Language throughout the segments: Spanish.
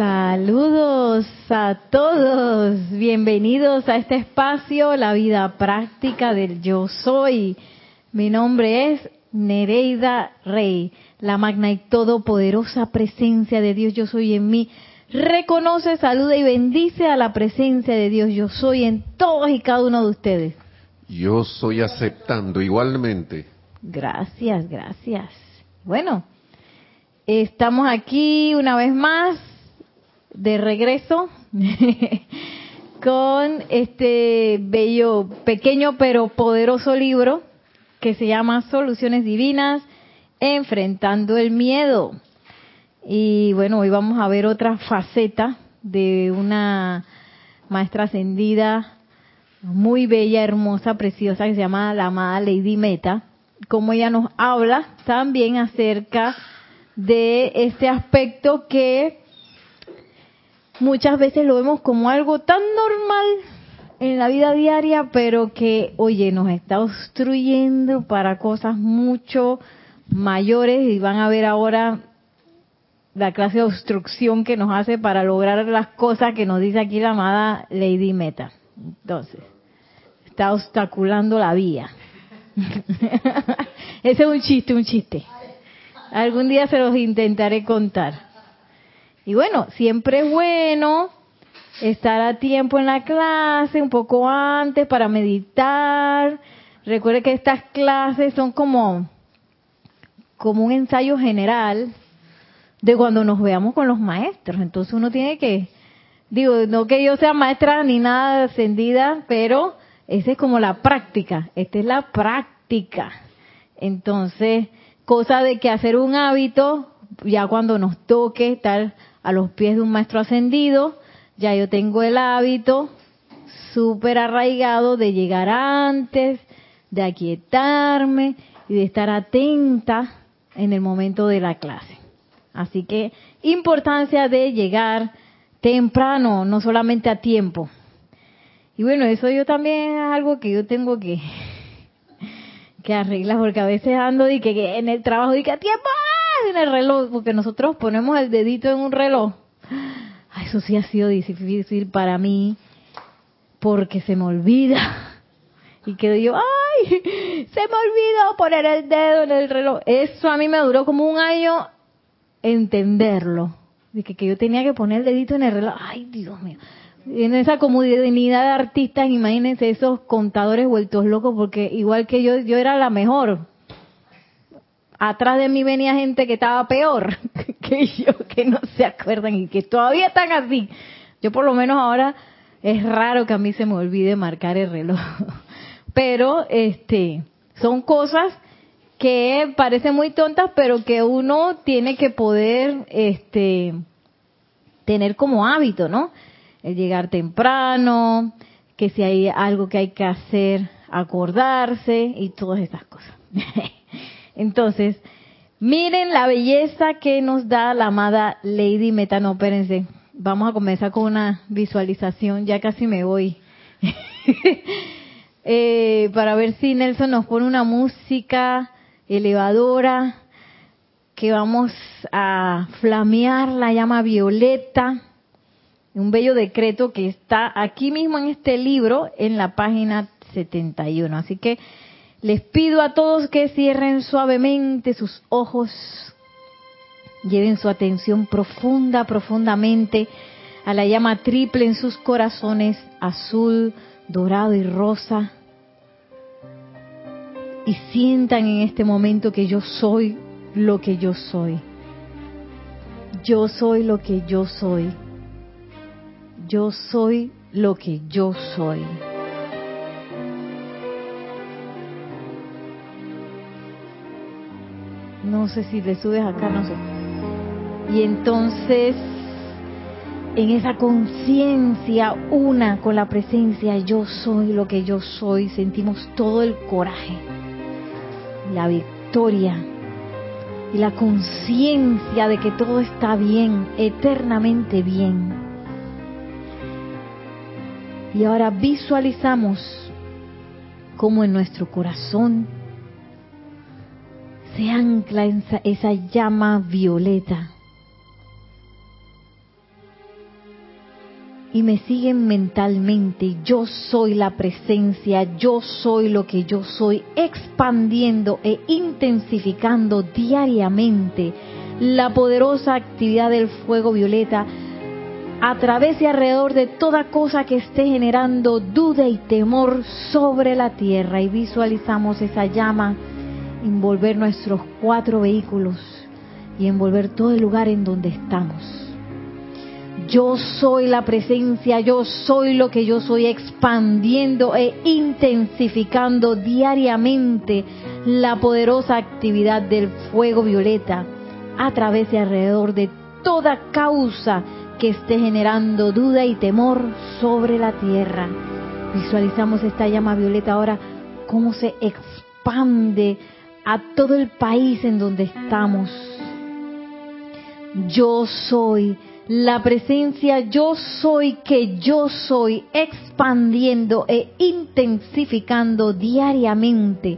Saludos a todos, bienvenidos a este espacio, la vida práctica del yo soy. Mi nombre es Nereida Rey, la magna y todopoderosa presencia de Dios yo soy en mí. Reconoce, saluda y bendice a la presencia de Dios yo soy en todos y cada uno de ustedes. Yo soy aceptando igualmente. Gracias, gracias. Bueno, estamos aquí una vez más de regreso con este bello, pequeño pero poderoso libro que se llama Soluciones Divinas, Enfrentando el Miedo. Y bueno, hoy vamos a ver otra faceta de una maestra ascendida muy bella, hermosa, preciosa, que se llama la amada Lady Meta, como ella nos habla también acerca de este aspecto que muchas veces lo vemos como algo tan normal en la vida diaria, pero que, oye, nos está obstruyendo para cosas mucho mayores y van a ver ahora la clase de obstrucción que nos hace para lograr las cosas que nos dice aquí la amada Lady Meta. Entonces, está obstaculando la vía. Ese es un chiste, un chiste. Algún día se los intentaré contar. Y bueno, siempre es bueno estar a tiempo en la clase, un poco antes para meditar. Recuerde que estas clases son como, como un ensayo general de cuando nos veamos con los maestros. Entonces uno tiene que, digo, no que yo sea maestra ni nada ascendida, pero esa es como la práctica. Esta es la práctica. Entonces, cosa de que hacer un hábito, ya cuando nos toque estar a los pies de un maestro ascendido, ya yo tengo el hábito súper arraigado de llegar antes, de aquietarme y de estar atenta en el momento de la clase. Así que importancia de llegar temprano, no solamente a tiempo. Y bueno, eso yo también es algo que yo tengo que, que arreglar, porque a veces ando y que, en el trabajo y que a tiempo en el reloj, porque nosotros ponemos el dedito en un reloj. eso sí ha sido difícil para mí, porque se me olvida. Y quedo yo, ¡ay! Se me olvidó poner el dedo en el reloj. Eso a mí me duró como un año entenderlo. De que, que yo tenía que poner el dedito en el reloj. ¡Ay, Dios mío! En esa comunidad de artistas, imagínense esos contadores vueltos locos, porque igual que yo, yo era la mejor atrás de mí venía gente que estaba peor que yo, que no se acuerdan y que todavía están así. Yo por lo menos ahora es raro que a mí se me olvide marcar el reloj. Pero este son cosas que parecen muy tontas, pero que uno tiene que poder este tener como hábito, ¿no? El llegar temprano, que si hay algo que hay que hacer, acordarse y todas estas cosas. Entonces, miren la belleza que nos da la amada Lady Meta. No, espérense. Vamos a comenzar con una visualización. Ya casi me voy. eh, para ver si Nelson nos pone una música elevadora. Que vamos a flamear la llama violeta. Un bello decreto que está aquí mismo en este libro, en la página 71. Así que les pido a todos que cierren suavemente sus ojos, lleven su atención profunda, profundamente a la llama triple en sus corazones, azul, dorado y rosa. Y sientan en este momento que yo soy lo que yo soy. Yo soy lo que yo soy. Yo soy lo que yo soy. No sé si le subes acá, no sé. Y entonces, en esa conciencia una con la presencia, yo soy lo que yo soy, sentimos todo el coraje, la victoria y la conciencia de que todo está bien, eternamente bien. Y ahora visualizamos cómo en nuestro corazón se ancla esa, esa llama violeta. y me siguen mentalmente, yo soy la presencia, yo soy lo que yo soy, expandiendo e intensificando diariamente la poderosa actividad del fuego violeta a través y alrededor de toda cosa que esté generando duda y temor sobre la tierra y visualizamos esa llama envolver nuestros cuatro vehículos y envolver todo el lugar en donde estamos yo soy la presencia, yo soy lo que yo soy, expandiendo e intensificando diariamente la poderosa actividad del fuego violeta a través y alrededor de toda causa que esté generando duda y temor sobre la tierra. Visualizamos esta llama violeta ahora, cómo se expande a todo el país en donde estamos. Yo soy la presencia yo soy que yo soy expandiendo e intensificando diariamente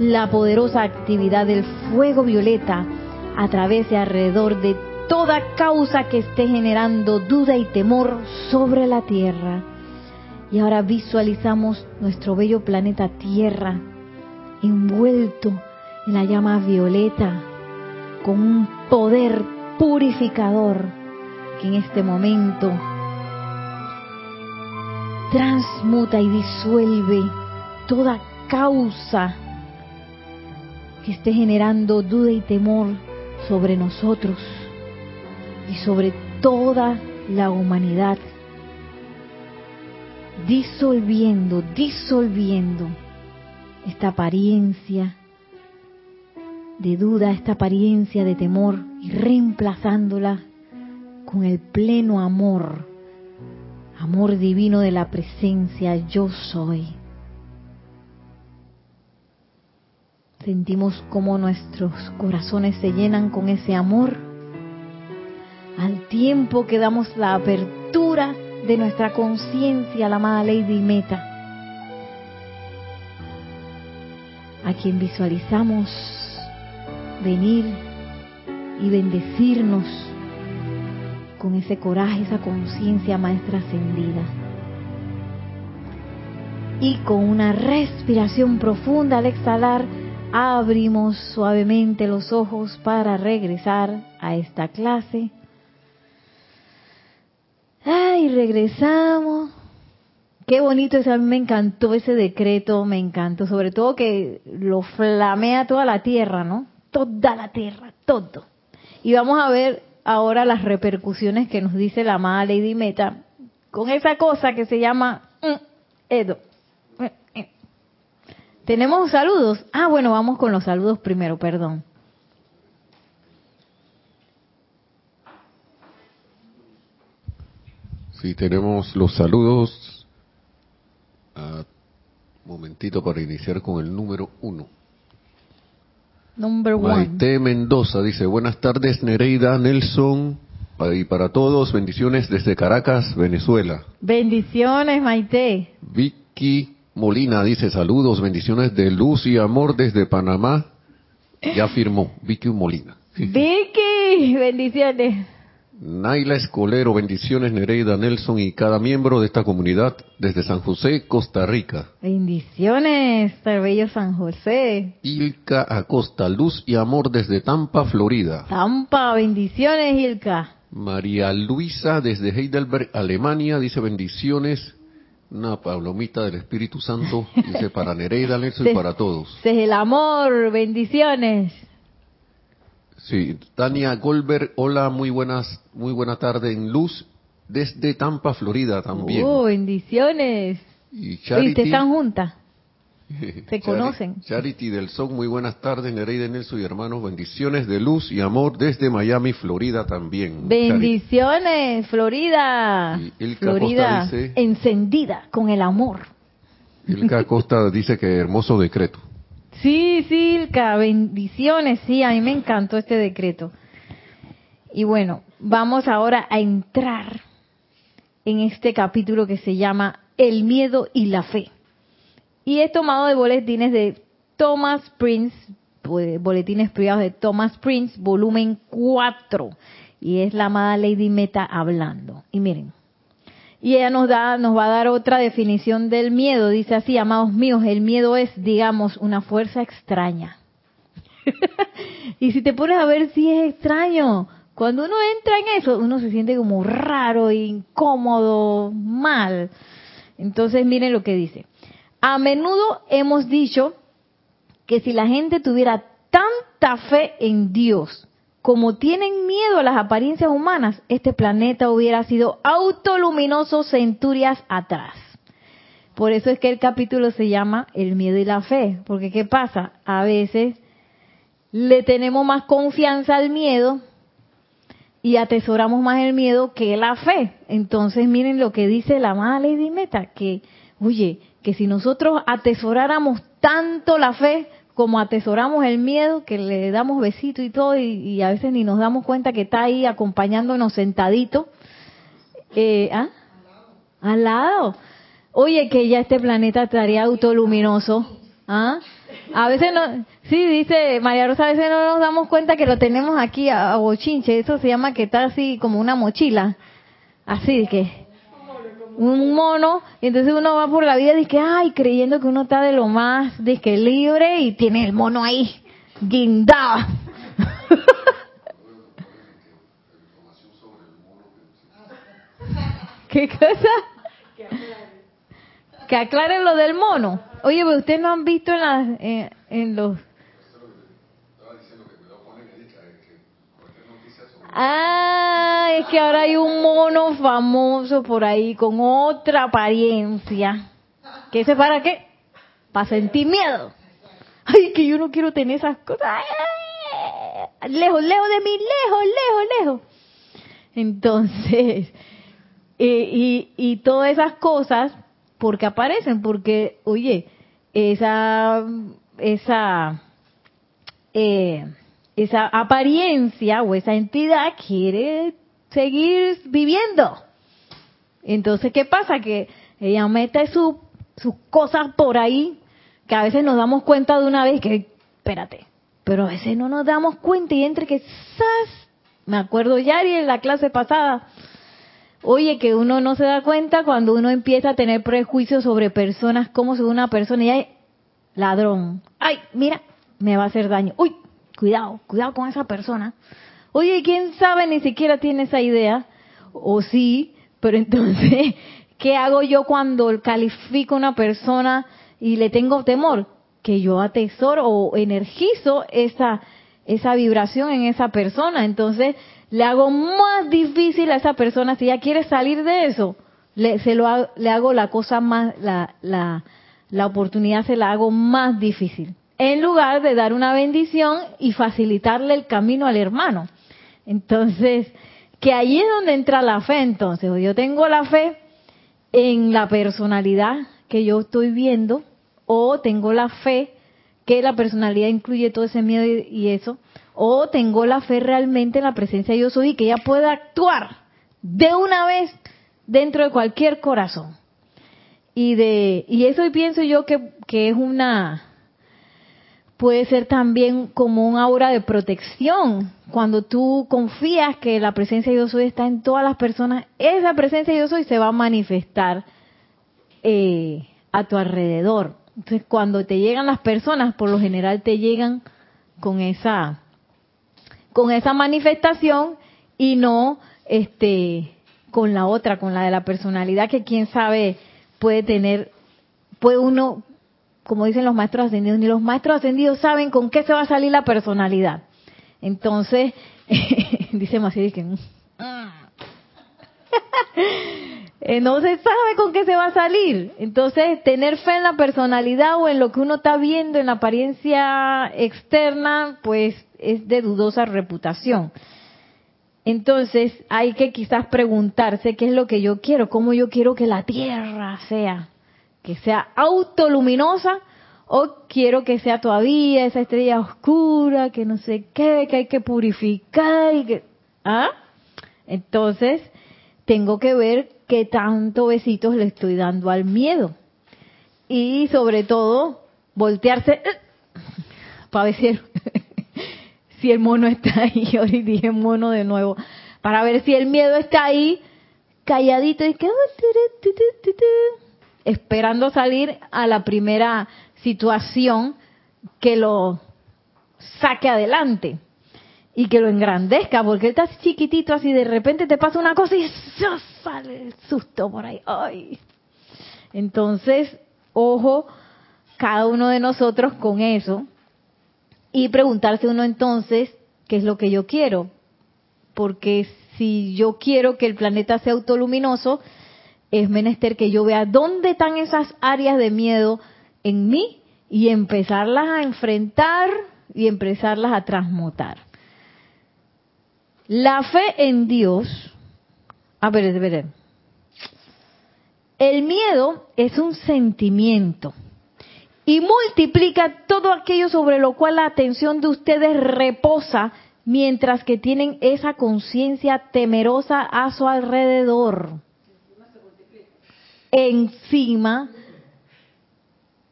la poderosa actividad del fuego violeta a través y alrededor de toda causa que esté generando duda y temor sobre la Tierra. Y ahora visualizamos nuestro bello planeta Tierra envuelto en la llama violeta con un poder purificador en este momento transmuta y disuelve toda causa que esté generando duda y temor sobre nosotros y sobre toda la humanidad, disolviendo, disolviendo esta apariencia de duda, esta apariencia de temor y reemplazándola con el pleno amor, amor divino de la presencia yo soy. Sentimos como nuestros corazones se llenan con ese amor al tiempo que damos la apertura de nuestra conciencia a la amada Lady Meta, a quien visualizamos venir y bendecirnos con ese coraje, esa conciencia maestra ascendida. Y con una respiración profunda al exhalar, abrimos suavemente los ojos para regresar a esta clase. Ay, regresamos. Qué bonito es, a mí me encantó ese decreto, me encantó, sobre todo que lo flamea toda la tierra, ¿no? Toda la tierra, todo. Y vamos a ver ahora las repercusiones que nos dice la amada Lady Meta con esa cosa que se llama mm, Edo. ¿Tenemos saludos? Ah, bueno, vamos con los saludos primero, perdón. Sí, tenemos los saludos. Ah, momentito para iniciar con el número uno. Number Maite Mendoza dice, buenas tardes Nereida, Nelson, y para todos, bendiciones desde Caracas, Venezuela. Bendiciones, Maite. Vicky Molina dice, saludos, bendiciones de luz y amor desde Panamá. Ya firmó, Vicky Molina. Vicky, bendiciones. Naila Escolero, bendiciones Nereida Nelson y cada miembro de esta comunidad desde San José, Costa Rica. Bendiciones, bello San José. Ilka Acosta, luz y amor desde Tampa, Florida. Tampa, bendiciones Ilka. María Luisa desde Heidelberg, Alemania, dice bendiciones. Una palomita del Espíritu Santo, dice para Nereida Nelson y para todos. Desde el amor, bendiciones. Sí, Tania Goldberg, hola, muy buenas, muy buena tarde en luz desde Tampa, Florida también. Oh, bendiciones. Y Charity, están juntas. Se conocen. Charity del Son, muy buenas tardes, Nereida Nelson y hermanos, bendiciones de luz y amor desde Miami, Florida también. Bendiciones, Florida. Florida encendida con el amor. Ilka Costa dice que hermoso decreto. Sí, Silka, bendiciones. Sí, a mí me encantó este decreto. Y bueno, vamos ahora a entrar en este capítulo que se llama El miedo y la fe. Y he tomado de boletines de Thomas Prince, pues, boletines privados de Thomas Prince, volumen 4. Y es la amada Lady Meta hablando. Y miren, Y ella nos da, nos va a dar otra definición del miedo. Dice así, amados míos, el miedo es, digamos, una fuerza extraña. y si te pones a ver si es extraño, cuando uno entra en eso, uno se siente como raro, incómodo, mal. Entonces miren lo que dice. A menudo hemos dicho que si la gente tuviera tanta fe en Dios como tienen miedo a las apariencias humanas, este planeta hubiera sido autoluminoso centurias atrás. Por eso es que el capítulo se llama El miedo y la fe, porque ¿qué pasa? A veces le tenemos más confianza al miedo y atesoramos más el miedo que la fe. Entonces miren lo que dice la amada Lady Meta, que, oye, que si nosotros atesoráramos tanto la fe, como atesoramos el miedo, que le damos besito y todo, y, a veces ni nos damos cuenta que está ahí acompañándonos sentadito. Eh, ¿ah? Al lado. Oye, que ya este planeta estaría autoluminoso. ¿Ah? A veces no, sí, dice María Rosa, a veces no nos damos cuenta que lo tenemos aquí a, a bochinche. Eso se llama que está así como una mochila. Así que un mono, y entonces uno va por la vida y dice, ay, creyendo que uno está de lo más, que libre y tiene el mono ahí, guindado. ¿Qué cosa? Que aclaren lo del mono. Oye, pero ustedes no han visto en, las, en los Ah, que ahora hay un mono famoso por ahí con otra apariencia. ¿Qué es para qué? Para sentir miedo. Ay, que yo no quiero tener esas cosas. Lejos, lejos de mí, lejos, lejos, lejos. Entonces, y, y todas esas cosas, porque aparecen? Porque, oye, esa, esa, eh, esa apariencia o esa entidad quiere seguir viviendo. Entonces, ¿qué pasa? Que ella mete sus cosas por ahí, que a veces nos damos cuenta de una vez que, espérate, pero a veces no nos damos cuenta y entre que, ¡zas! Me acuerdo Yari en la clase pasada, oye, que uno no se da cuenta cuando uno empieza a tener prejuicios sobre personas, como si una persona y hay ladrón, ay, mira, me va a hacer daño, uy, cuidado, cuidado con esa persona. Oye, ¿quién sabe ni siquiera tiene esa idea? O sí, pero entonces, ¿qué hago yo cuando califico a una persona y le tengo temor? Que yo atesoro o energizo esa, esa vibración en esa persona. Entonces, le hago más difícil a esa persona si ella quiere salir de eso. Le, se lo, le hago la cosa más, la, la, la oportunidad se la hago más difícil en lugar de dar una bendición y facilitarle el camino al hermano. Entonces, que ahí es donde entra la fe entonces. Yo tengo la fe en la personalidad que yo estoy viendo o tengo la fe que la personalidad incluye todo ese miedo y, eso, o tengo la fe realmente en la presencia de yo soy y que ella pueda actuar de una vez dentro de cualquier corazón. Y de y eso pienso yo que, que es una puede ser también como un aura de protección. Cuando tú confías que la presencia de Dios hoy está en todas las personas, esa presencia de Dios hoy se va a manifestar eh, a tu alrededor. Entonces, cuando te llegan las personas, por lo general te llegan con esa con esa manifestación y no este con la otra, con la de la personalidad que quién sabe puede tener puede uno como dicen los maestros ascendidos, ni los maestros ascendidos saben con qué se va a salir la personalidad. Entonces, dice Maciel que... Mm". Eh, no se sabe con qué se va a salir. Entonces, tener fe en la personalidad o en lo que uno está viendo en la apariencia externa, pues es de dudosa reputación. Entonces, hay que quizás preguntarse qué es lo que yo quiero, cómo yo quiero que la Tierra sea que sea autoluminosa o quiero que sea todavía esa estrella oscura, que no sé qué, que hay que purificar y que... ¿Ah? Entonces, tengo que ver qué tanto besitos le estoy dando al miedo. Y sobre todo, voltearse eh, para ver si el, si el mono está ahí. Ahora dije mono de nuevo. Para ver si el miedo está ahí calladito y que esperando salir a la primera situación que lo saque adelante y que lo engrandezca, porque él está chiquitito así, de repente te pasa una cosa y sale el susto por ahí. Ay. Entonces, ojo, cada uno de nosotros con eso y preguntarse uno entonces, ¿qué es lo que yo quiero? Porque si yo quiero que el planeta sea autoluminoso, es menester que yo vea dónde están esas áreas de miedo en mí y empezarlas a enfrentar y empezarlas a transmutar. La fe en Dios, a ver, a el miedo es un sentimiento y multiplica todo aquello sobre lo cual la atención de ustedes reposa mientras que tienen esa conciencia temerosa a su alrededor. Encima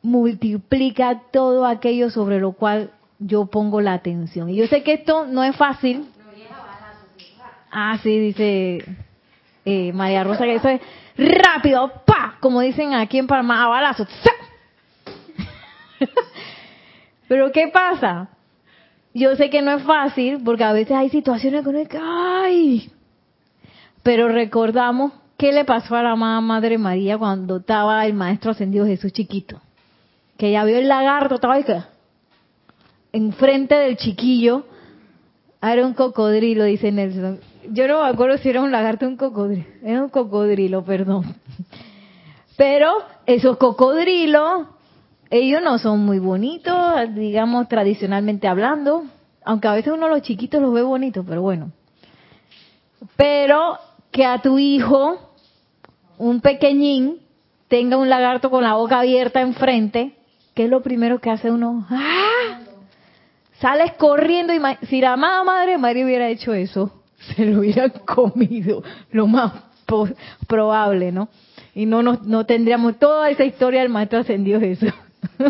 multiplica todo aquello sobre lo cual yo pongo la atención. Y yo sé que esto no es fácil. Ah, sí, dice eh, María Rosa, que eso es rápido, pa, como dicen aquí en Panamá, a balazos. Pero ¿qué pasa? Yo sé que no es fácil porque a veces hay situaciones que uno dice, ¡ay! Pero recordamos qué le pasó a la Madre María cuando estaba el Maestro Ascendido Jesús chiquito. Que ella vio el lagarto, estaba ahí, enfrente del chiquillo. Era un cocodrilo, dice Nelson. Yo no me acuerdo si era un lagarto o un cocodrilo. Era un cocodrilo, perdón. Pero esos cocodrilos ellos no son muy bonitos, digamos, tradicionalmente hablando, aunque a veces uno los chiquitos los ve bonitos, pero bueno. Pero que a tu hijo, un pequeñín, tenga un lagarto con la boca abierta enfrente, ¿qué es lo primero que hace uno? ¡Ah! Sales corriendo y si la amada madre María hubiera hecho eso, se lo hubieran comido, lo más probable, ¿no? Y no, nos, no tendríamos toda esa historia del maestro ascendido Jesús.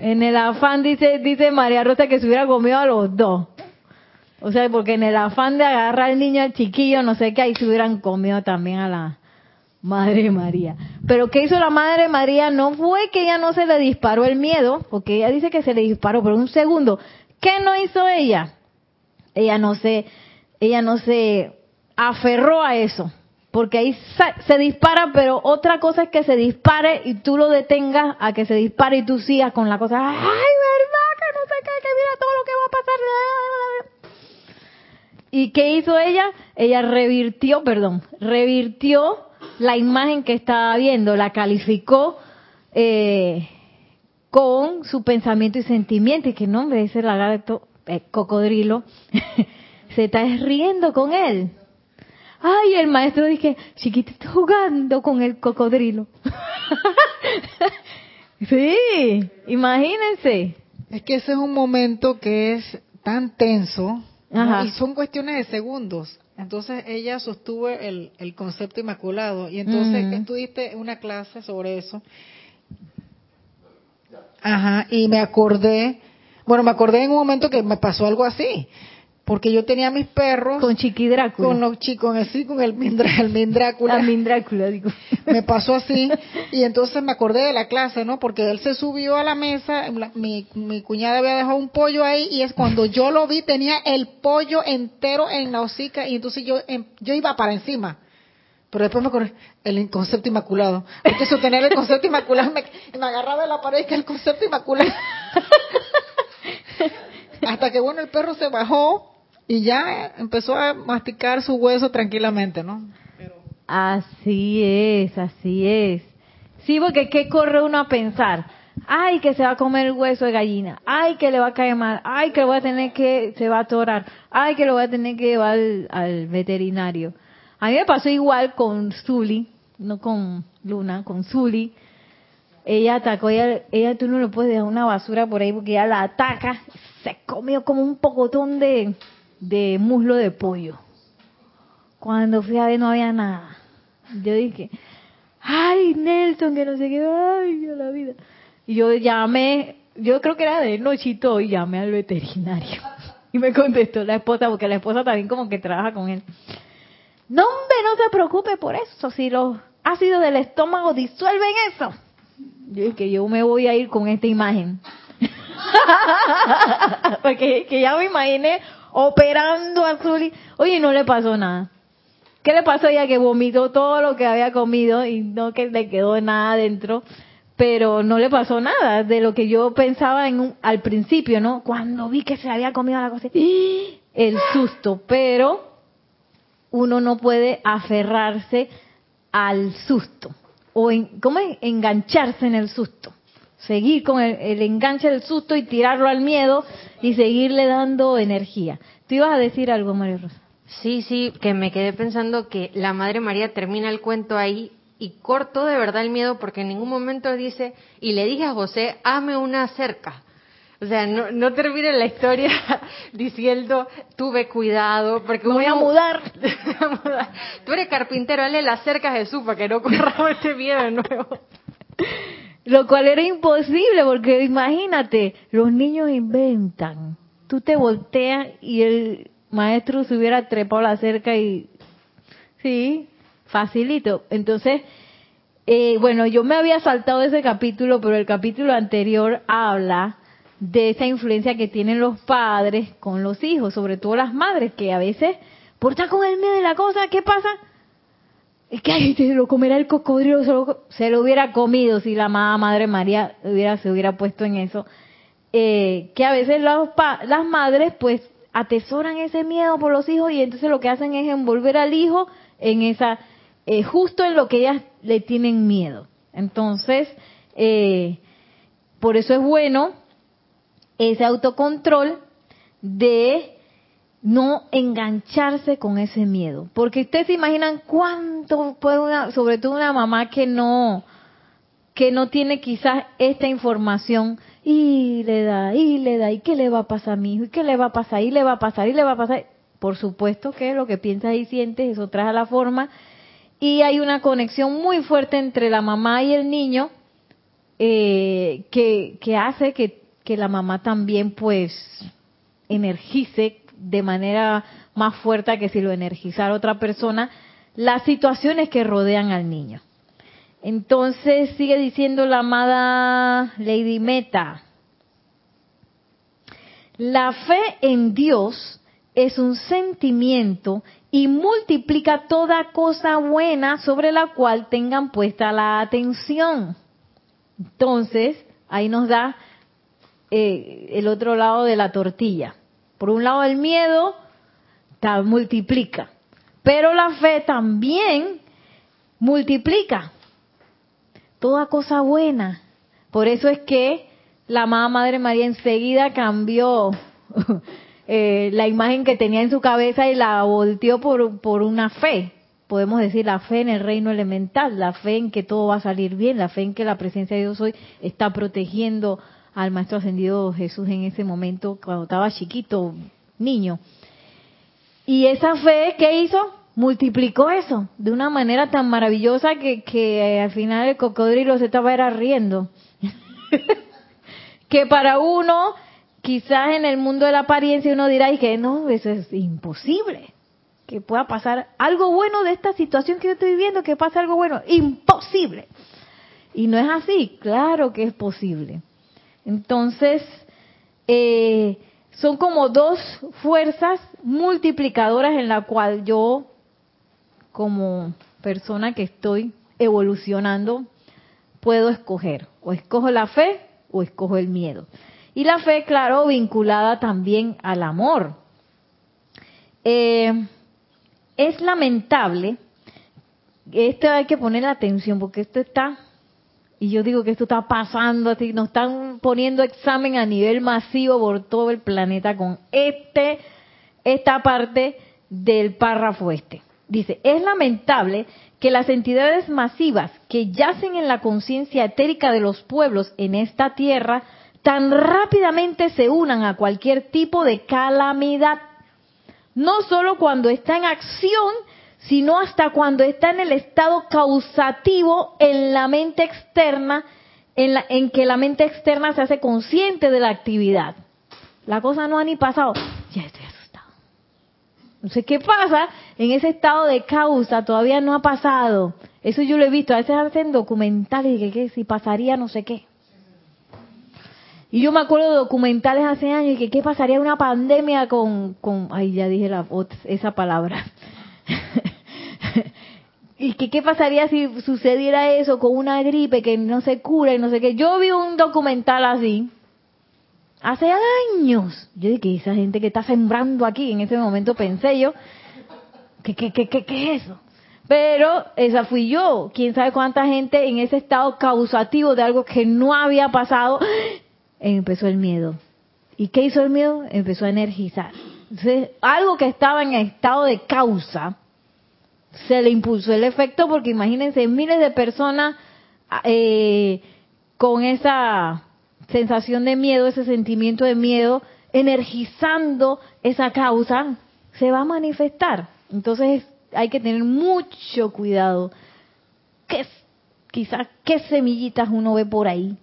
en el afán dice dice María Rosa que se hubiera comido a los dos. O sea, porque en el afán de agarrar al niño al chiquillo, no sé qué, ahí se hubieran comido también a la Madre María. Pero ¿qué hizo la Madre María? No fue que ella no se le disparó el miedo, porque ella dice que se le disparó, pero un segundo, ¿qué no hizo ella? Ella no se, ella no se aferró a eso porque ahí se dispara, pero otra cosa es que se dispare y tú lo detengas a que se dispare y tú sigas con la cosa, ay, verdad, que no sé qué, que mira todo lo que va a pasar. ¿Y qué hizo ella? Ella revirtió, perdón, revirtió la imagen que estaba viendo, la calificó eh, con su pensamiento y sentimiento, y que no, hombre, ese lagarto, eh, cocodrilo, se está riendo con él Ay, el maestro dije, chiquitito jugando con el cocodrilo. sí, imagínense. Es que ese es un momento que es tan tenso y son cuestiones de segundos. Entonces ella sostuvo el, el concepto inmaculado. Y entonces estuviste una clase sobre eso. Ajá, y me acordé, bueno, me acordé en un momento que me pasó algo así porque yo tenía mis perros con Chiqui Drácula. con los chicos así con el el mindrácula. El mindrácula digo. Me pasó así y entonces me acordé de la clase no porque él se subió a la mesa mi, mi cuñada había dejado un pollo ahí y es cuando yo lo vi tenía el pollo entero en la hocica y entonces yo em, yo iba para encima. Pero después me acordé el concepto inmaculado. Porque sostener el concepto inmaculado me, me agarraba de la pared que el concepto inmaculado. Hasta que bueno el perro se bajó y ya empezó a masticar su hueso tranquilamente, ¿no? Así es, así es. Sí, porque ¿qué corre uno a pensar? Ay, que se va a comer el hueso de gallina. Ay, que le va a caer mal. Ay, que voy a tener que, se va a atorar. Ay, que lo voy a tener que llevar al, veterinario. A mí me pasó igual con Zully, no con Luna, con Zully. Ella atacó, ella, ella tú no le puedes dejar una basura por ahí porque ella la ataca. Se comió como un pocotón de, de muslo de pollo. Cuando fui a ver no había nada. Yo dije, ay Nelson, que no sé qué, ay, la vida. Y yo llamé, yo creo que era de nochito y llamé al veterinario. Y me contestó la esposa, porque la esposa también como que trabaja con él. No, no se preocupe por eso. Si los ácidos del estómago disuelven eso. Yo dije que yo me voy a ir con esta imagen. Porque que ya me imaginé operando a Zuli. Oye, no le pasó nada. ¿Qué le pasó a ella? Que vomitó todo lo que había comido y no que le quedó nada dentro. Pero no le pasó nada de lo que yo pensaba en un- al principio, ¿no? Cuando vi que se había comido la cosa. ¡ih! El susto. Pero uno no puede aferrarse al susto. O en, ¿cómo es? engancharse en el susto. Seguir con el, el enganche del susto y tirarlo al miedo y seguirle dando energía. ¿Tú ibas a decir algo, María Rosa? Sí, sí, que me quedé pensando que la Madre María termina el cuento ahí y cortó de verdad el miedo porque en ningún momento dice, y le dije a José, hazme una cerca. O sea, no, no termina la historia diciendo, tuve cuidado, porque Me voy a uno- mudar. a mudar. Tú eres carpintero, dale la cerca a Jesús para que no corramos este miedo de nuevo. Lo cual era imposible, porque imagínate, los niños inventan. Tú te volteas y el maestro se hubiera trepado la cerca y... Sí, facilito. Entonces, eh, bueno, yo me había saltado ese capítulo, pero el capítulo anterior habla de esa influencia que tienen los padres con los hijos, sobre todo las madres, que a veces, por estar con el miedo de la cosa, ¿qué pasa? Es que ay, se lo comerá el cocodrilo, se lo, se lo hubiera comido si la amada Madre María se hubiera puesto en eso. Eh, que a veces los pa- las madres pues atesoran ese miedo por los hijos y entonces lo que hacen es envolver al hijo en esa, eh, justo en lo que ellas le tienen miedo. Entonces, eh, por eso es bueno ese autocontrol de no engancharse con ese miedo. Porque ustedes se imaginan cuánto puede una, sobre todo una mamá que no, que no tiene quizás esta información y le da, y le da, y qué le va a pasar a mi hijo, y qué le va a pasar, y le va a pasar, y le va a pasar. Por supuesto que lo que piensas y sientes, eso trae a la forma. Y hay una conexión muy fuerte entre la mamá y el niño eh, que, que hace que, que la mamá también pues energice de manera más fuerte que si lo energizara otra persona las situaciones que rodean al niño. Entonces sigue diciendo la amada Lady Meta. La fe en Dios es un sentimiento y multiplica toda cosa buena sobre la cual tengan puesta la atención. Entonces, ahí nos da eh, el otro lado de la tortilla. Por un lado el miedo multiplica, pero la fe también multiplica toda cosa buena. Por eso es que la amada Madre María enseguida cambió eh, la imagen que tenía en su cabeza y la volteó por, por una fe. Podemos decir la fe en el reino elemental, la fe en que todo va a salir bien, la fe en que la presencia de Dios hoy está protegiendo al Maestro Ascendido Jesús en ese momento cuando estaba chiquito, niño. Y esa fe, ¿qué hizo? Multiplicó eso de una manera tan maravillosa que, que al final el cocodrilo se estaba era riendo. que para uno, quizás en el mundo de la apariencia, uno dirá y que no, eso es imposible. Que pueda pasar algo bueno de esta situación que yo estoy viviendo, que pase algo bueno. Imposible. Y no es así, claro que es posible. Entonces, eh, son como dos fuerzas multiplicadoras en la cual yo, como persona que estoy evolucionando, puedo escoger. O escojo la fe o escojo el miedo. Y la fe, claro, vinculada también al amor. Eh, es lamentable, esto hay que poner atención porque esto está y yo digo que esto está pasando así, nos están poniendo examen a nivel masivo por todo el planeta con este, esta parte del párrafo este. Dice, es lamentable que las entidades masivas que yacen en la conciencia etérica de los pueblos en esta tierra tan rápidamente se unan a cualquier tipo de calamidad. No solo cuando está en acción, sino hasta cuando está en el estado causativo en la mente externa, en, la, en que la mente externa se hace consciente de la actividad. La cosa no ha ni pasado, ya estoy asustado. Entonces, ¿qué pasa? En ese estado de causa todavía no ha pasado. Eso yo lo he visto. A veces hacen documentales de que, si pasaría no sé qué. Y yo me acuerdo de documentales hace años que qué pasaría una pandemia con, con ay, ya dije la, esa palabra. y que qué pasaría si sucediera eso con una gripe que no se cura y no sé qué. Yo vi un documental así hace años. Yo dije, esa gente que está sembrando aquí, en ese momento pensé yo, ¿qué, qué, qué, qué, qué es eso? Pero esa fui yo. Quién sabe cuánta gente en ese estado causativo de algo que no había pasado, empezó el miedo. ¿Y qué hizo el miedo? Empezó a energizar. Entonces, algo que estaba en estado de causa, se le impulsó el efecto porque imagínense miles de personas eh, con esa sensación de miedo, ese sentimiento de miedo, energizando esa causa, se va a manifestar. Entonces hay que tener mucho cuidado. ¿Qué, quizás qué semillitas uno ve por ahí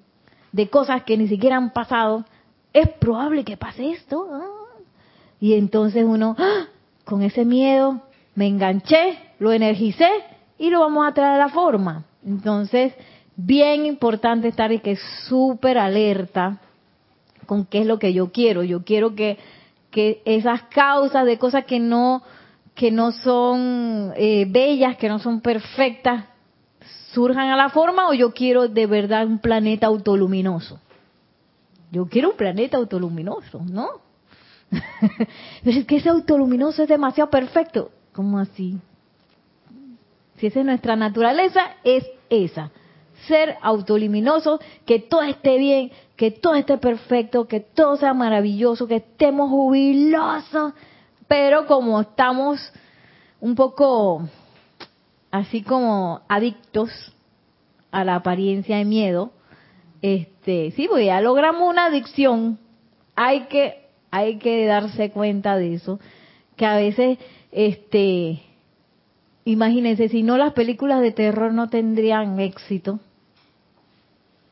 de cosas que ni siquiera han pasado. Es probable que pase esto. Ah. Y entonces uno, ¡ah! con ese miedo, me enganché, lo energicé y lo vamos a traer a la forma. Entonces, bien importante estar y que súper alerta con qué es lo que yo quiero. Yo quiero que, que esas causas de cosas que no que no son eh, bellas, que no son perfectas, surjan a la forma o yo quiero de verdad un planeta autoluminoso. Yo quiero un planeta autoluminoso, ¿no? Pero es que ese autoluminoso es demasiado perfecto. ¿Cómo así? Si esa es nuestra naturaleza, es esa. Ser autoluminoso, que todo esté bien, que todo esté perfecto, que todo sea maravilloso, que estemos jubilosos. Pero como estamos un poco así como adictos a la apariencia de miedo, este, sí, pues ya logramos una adicción, hay que, hay que darse cuenta de eso, que a veces este, imagínense, si no las películas de terror no tendrían éxito.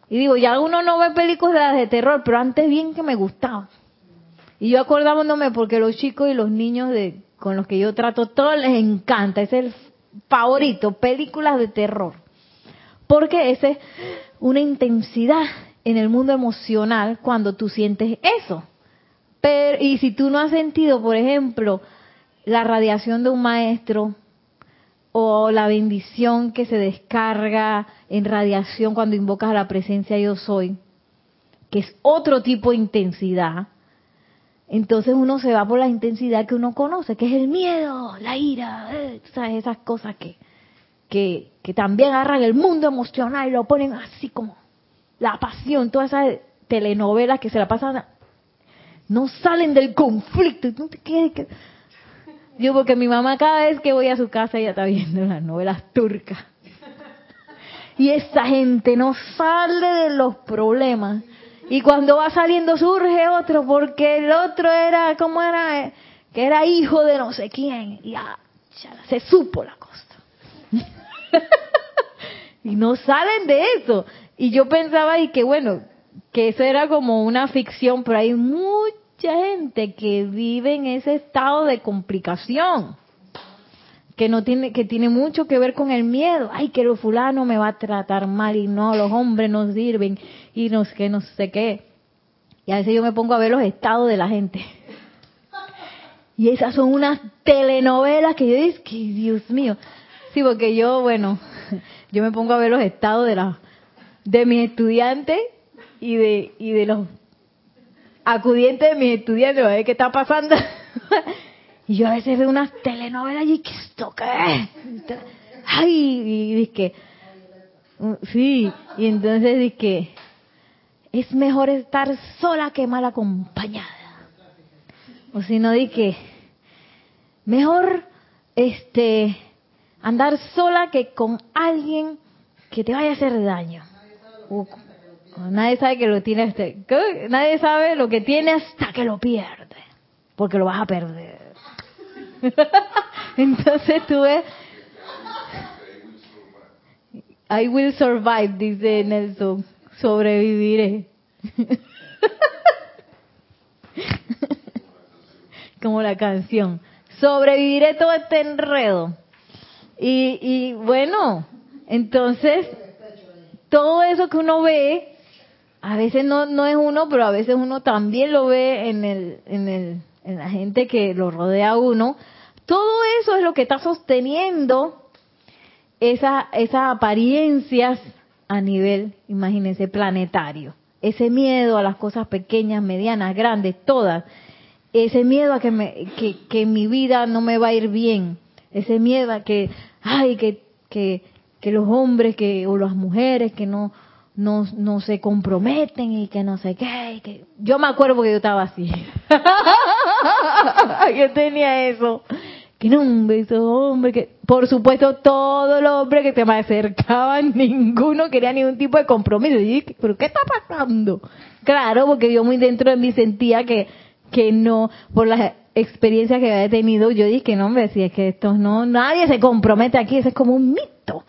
Y digo, ya uno no ve películas de terror, pero antes bien que me gustaban. Y yo acordándome porque los chicos y los niños de con los que yo trato, todos les encanta, es el favorito, películas de terror. Porque esa es una intensidad en el mundo emocional cuando tú sientes eso. Pero, y si tú no has sentido, por ejemplo, la radiación de un maestro o la bendición que se descarga en radiación cuando invocas a la presencia yo soy, que es otro tipo de intensidad, entonces uno se va por la intensidad que uno conoce, que es el miedo, la ira, eh, ¿sabes? esas cosas que, que, que también agarran el mundo emocional y lo ponen así como la pasión, todas esas telenovelas que se la pasan, no salen del conflicto, no te yo, porque mi mamá cada vez que voy a su casa ella está viendo las novelas turcas. Y esa gente no sale de los problemas. Y cuando va saliendo surge otro, porque el otro era, ¿cómo era? Que era hijo de no sé quién. Y ya, se supo la cosa. y no salen de eso. Y yo pensaba y que bueno, que eso era como una ficción, pero hay mucho mucha gente que vive en ese estado de complicación que no tiene que tiene mucho que ver con el miedo. Ay que el fulano me va a tratar mal y no los hombres nos sirven y no sé no sé qué. Y a veces yo me pongo a ver los estados de la gente. Y esas son unas telenovelas que yo digo que Dios mío sí porque yo bueno yo me pongo a ver los estados de la de mis estudiantes y de y de los acudiente de mis estudiantes a ver qué está pasando. y yo a veces veo unas telenovelas y ¿qué esto qué Ay, y dije, sí, y entonces dije, es mejor estar sola que mal acompañada. O si no, dije, mejor este andar sola que con alguien que te vaya a hacer daño. Nadie sabe que lo tiene este, nadie sabe lo que tiene hasta que lo pierde, porque lo vas a perder. Entonces tú ves, I will survive, dice Nelson, sobreviviré. Como la canción, sobreviviré todo este enredo. Y, y bueno, entonces, todo eso que uno ve, a veces no, no es uno, pero a veces uno también lo ve en, el, en, el, en la gente que lo rodea a uno. Todo eso es lo que está sosteniendo esa, esas apariencias a nivel, imagínense, planetario. Ese miedo a las cosas pequeñas, medianas, grandes, todas. Ese miedo a que, me, que, que mi vida no me va a ir bien. Ese miedo a que, ay, que, que, que los hombres que, o las mujeres que no, no, no se comprometen y que no sé qué. Que... Yo me acuerdo porque yo estaba así. yo tenía eso. Que no, hombre, esos hombres que... Por supuesto, todos los hombres que se me acercaban, ninguno quería ningún tipo de compromiso. Y dije, ¿pero qué está pasando? Claro, porque yo muy dentro de mí sentía que, que no, por las experiencias que había tenido, yo dije, no, hombre, si es que esto no, nadie se compromete aquí, eso es como un mito.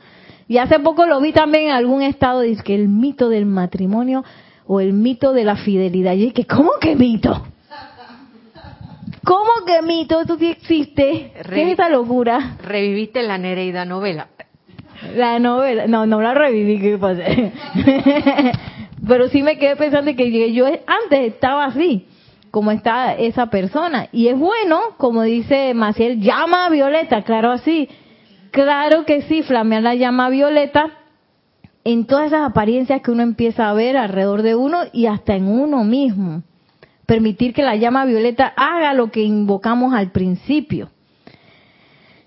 Y hace poco lo vi también en algún estado, dice que el mito del matrimonio o el mito de la fidelidad. Y dije, ¿cómo que mito? ¿Cómo que mito? ¿Eso sí existe? ¿Qué es esa locura? Reviviste la Nereida novela. La novela, no, no la reviví, ¿qué pasa? Pero sí me quedé pensando que yo antes estaba así, como está esa persona. Y es bueno, como dice Maciel, llama a Violeta, claro así. Claro que sí, flamear la llama violeta en todas esas apariencias que uno empieza a ver alrededor de uno y hasta en uno mismo. Permitir que la llama violeta haga lo que invocamos al principio.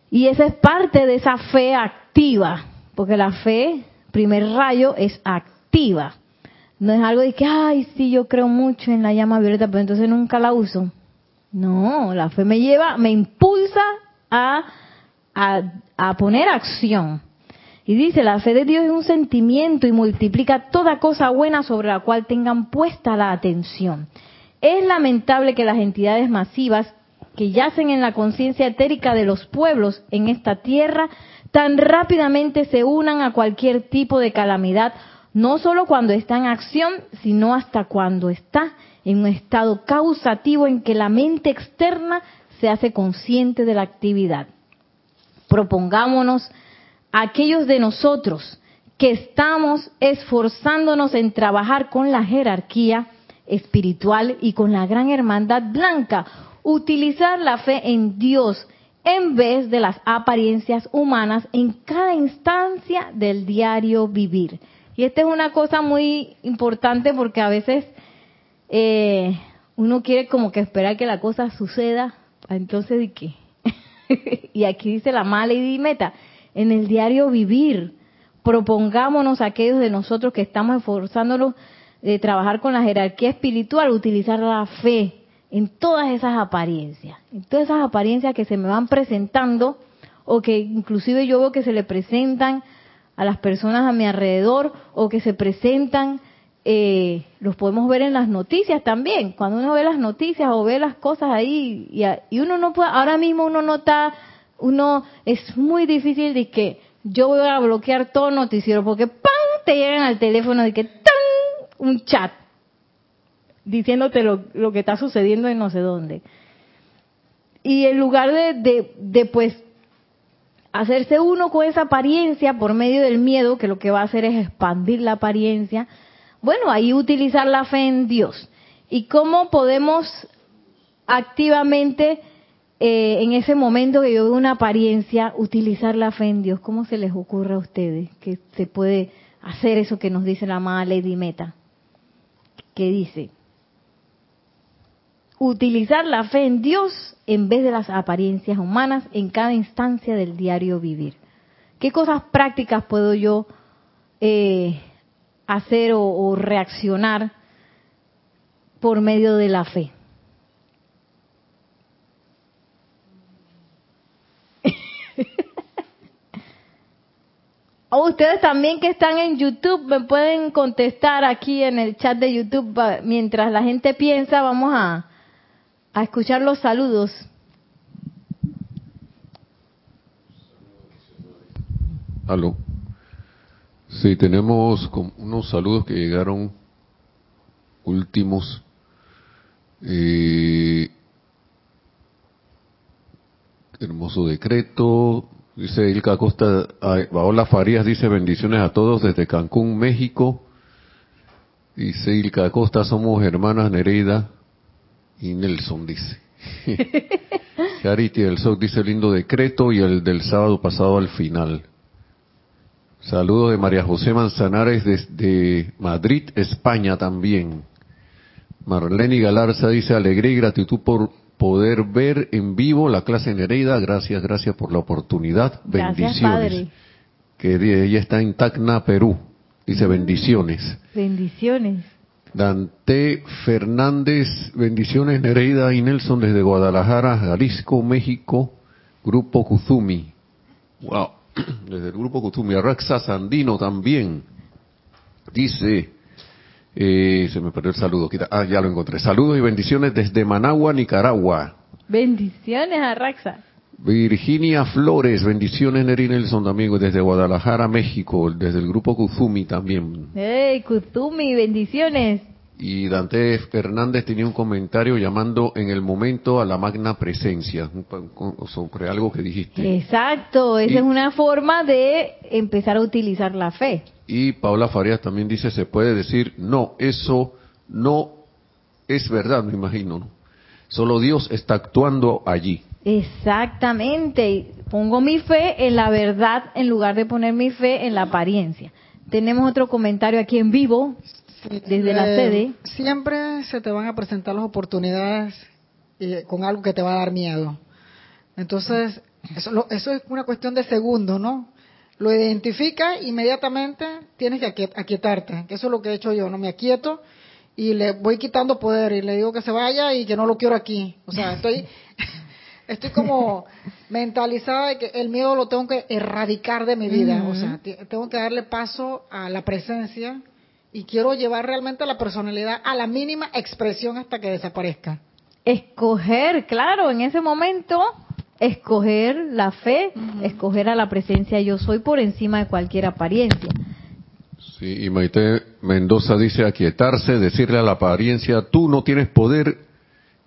Y esa es parte de esa fe activa, porque la fe, primer rayo, es activa. No es algo de que, ay, sí, yo creo mucho en la llama violeta, pero entonces nunca la uso. No, la fe me lleva, me impulsa a poner acción. Y dice, la fe de Dios es un sentimiento y multiplica toda cosa buena sobre la cual tengan puesta la atención. Es lamentable que las entidades masivas que yacen en la conciencia etérica de los pueblos en esta tierra tan rápidamente se unan a cualquier tipo de calamidad, no solo cuando está en acción, sino hasta cuando está en un estado causativo en que la mente externa se hace consciente de la actividad propongámonos aquellos de nosotros que estamos esforzándonos en trabajar con la jerarquía espiritual y con la gran hermandad blanca, utilizar la fe en Dios en vez de las apariencias humanas en cada instancia del diario vivir. Y esta es una cosa muy importante porque a veces eh, uno quiere como que esperar que la cosa suceda, entonces ¿de qué? y aquí dice la mala y meta, en el diario vivir, propongámonos a aquellos de nosotros que estamos esforzándonos de trabajar con la jerarquía espiritual, utilizar la fe en todas esas apariencias, en todas esas apariencias que se me van presentando o que inclusive yo veo que se le presentan a las personas a mi alrededor o que se presentan eh, los podemos ver en las noticias también. Cuando uno ve las noticias o ve las cosas ahí y, uno no puede, ahora mismo uno no está, uno es muy difícil de que yo voy a bloquear todo noticiero porque ¡pam! te llegan al teléfono de que ¡tan! un chat diciéndote lo, lo que está sucediendo en no sé dónde. Y en lugar de, de, de pues hacerse uno con esa apariencia por medio del miedo, que lo que va a hacer es expandir la apariencia, bueno, ahí utilizar la fe en Dios. ¿Y cómo podemos activamente, eh, en ese momento que yo veo una apariencia, utilizar la fe en Dios? ¿Cómo se les ocurre a ustedes que se puede hacer eso que nos dice la amada Lady Meta? ¿Qué dice? Utilizar la fe en Dios en vez de las apariencias humanas en cada instancia del diario vivir. ¿Qué cosas prácticas puedo yo eh, hacer o, reaccionar por medio de la fe. O ustedes también que están en YouTube me pueden contestar aquí en el chat de YouTube mientras la gente piensa. Vamos a, a escuchar los saludos. Aló. Sí, tenemos unos saludos que llegaron últimos. Eh, hermoso decreto. Dice Ilka Costa, Paola Farías dice bendiciones a todos desde Cancún, México. Dice Ilka Costa, somos hermanas Nereida y Nelson, dice. Charity del Sol dice lindo decreto y el del sábado pasado al final. Saludos de María José Manzanares desde Madrid, España también. Marlene Galarza dice alegría y gratitud por poder ver en vivo la clase Nereida. Gracias, gracias por la oportunidad. bendiciones. Que ella está en Tacna, Perú. Dice bendiciones. Bendiciones. Dante Fernández, bendiciones Nereida y Nelson desde Guadalajara, Jalisco, México, Grupo Kuzumi. Wow, desde el Grupo Kuzumi. Araxa Sandino también. Dice, eh, se me perdió el saludo. Ah, ya lo encontré. Saludos y bendiciones desde Managua, Nicaragua. Bendiciones a Raxa. Virginia Flores, bendiciones Neri Nelson también desde Guadalajara, México, desde el grupo Kuzumi también. ¡Hey, Kuzumi, bendiciones! Y Dante Fernández tenía un comentario llamando en el momento a la magna presencia, sobre algo que dijiste. Exacto, esa es una forma de empezar a utilizar la fe. Y Paula Farías también dice, se puede decir, no, eso no es verdad, me imagino, ¿no? Solo Dios está actuando allí. Exactamente. Pongo mi fe en la verdad en lugar de poner mi fe en la apariencia. Tenemos otro comentario aquí en vivo desde la eh, sede. Siempre se te van a presentar las oportunidades eh, con algo que te va a dar miedo. Entonces, eso, eso es una cuestión de segundos, ¿no? Lo identifica inmediatamente, tienes que aquietarte, que eso es lo que he hecho yo, ¿no? Me aquieto y le voy quitando poder y le digo que se vaya y que no lo quiero aquí. O sea, estoy estoy como mentalizada de que el miedo lo tengo que erradicar de mi vida, o sea, tengo que darle paso a la presencia y quiero llevar realmente la personalidad a la mínima expresión hasta que desaparezca. Escoger, claro, en ese momento, escoger la fe, escoger a la presencia yo soy por encima de cualquier apariencia. Sí, y Maite Mendoza dice aquietarse, decirle a la apariencia, tú no tienes poder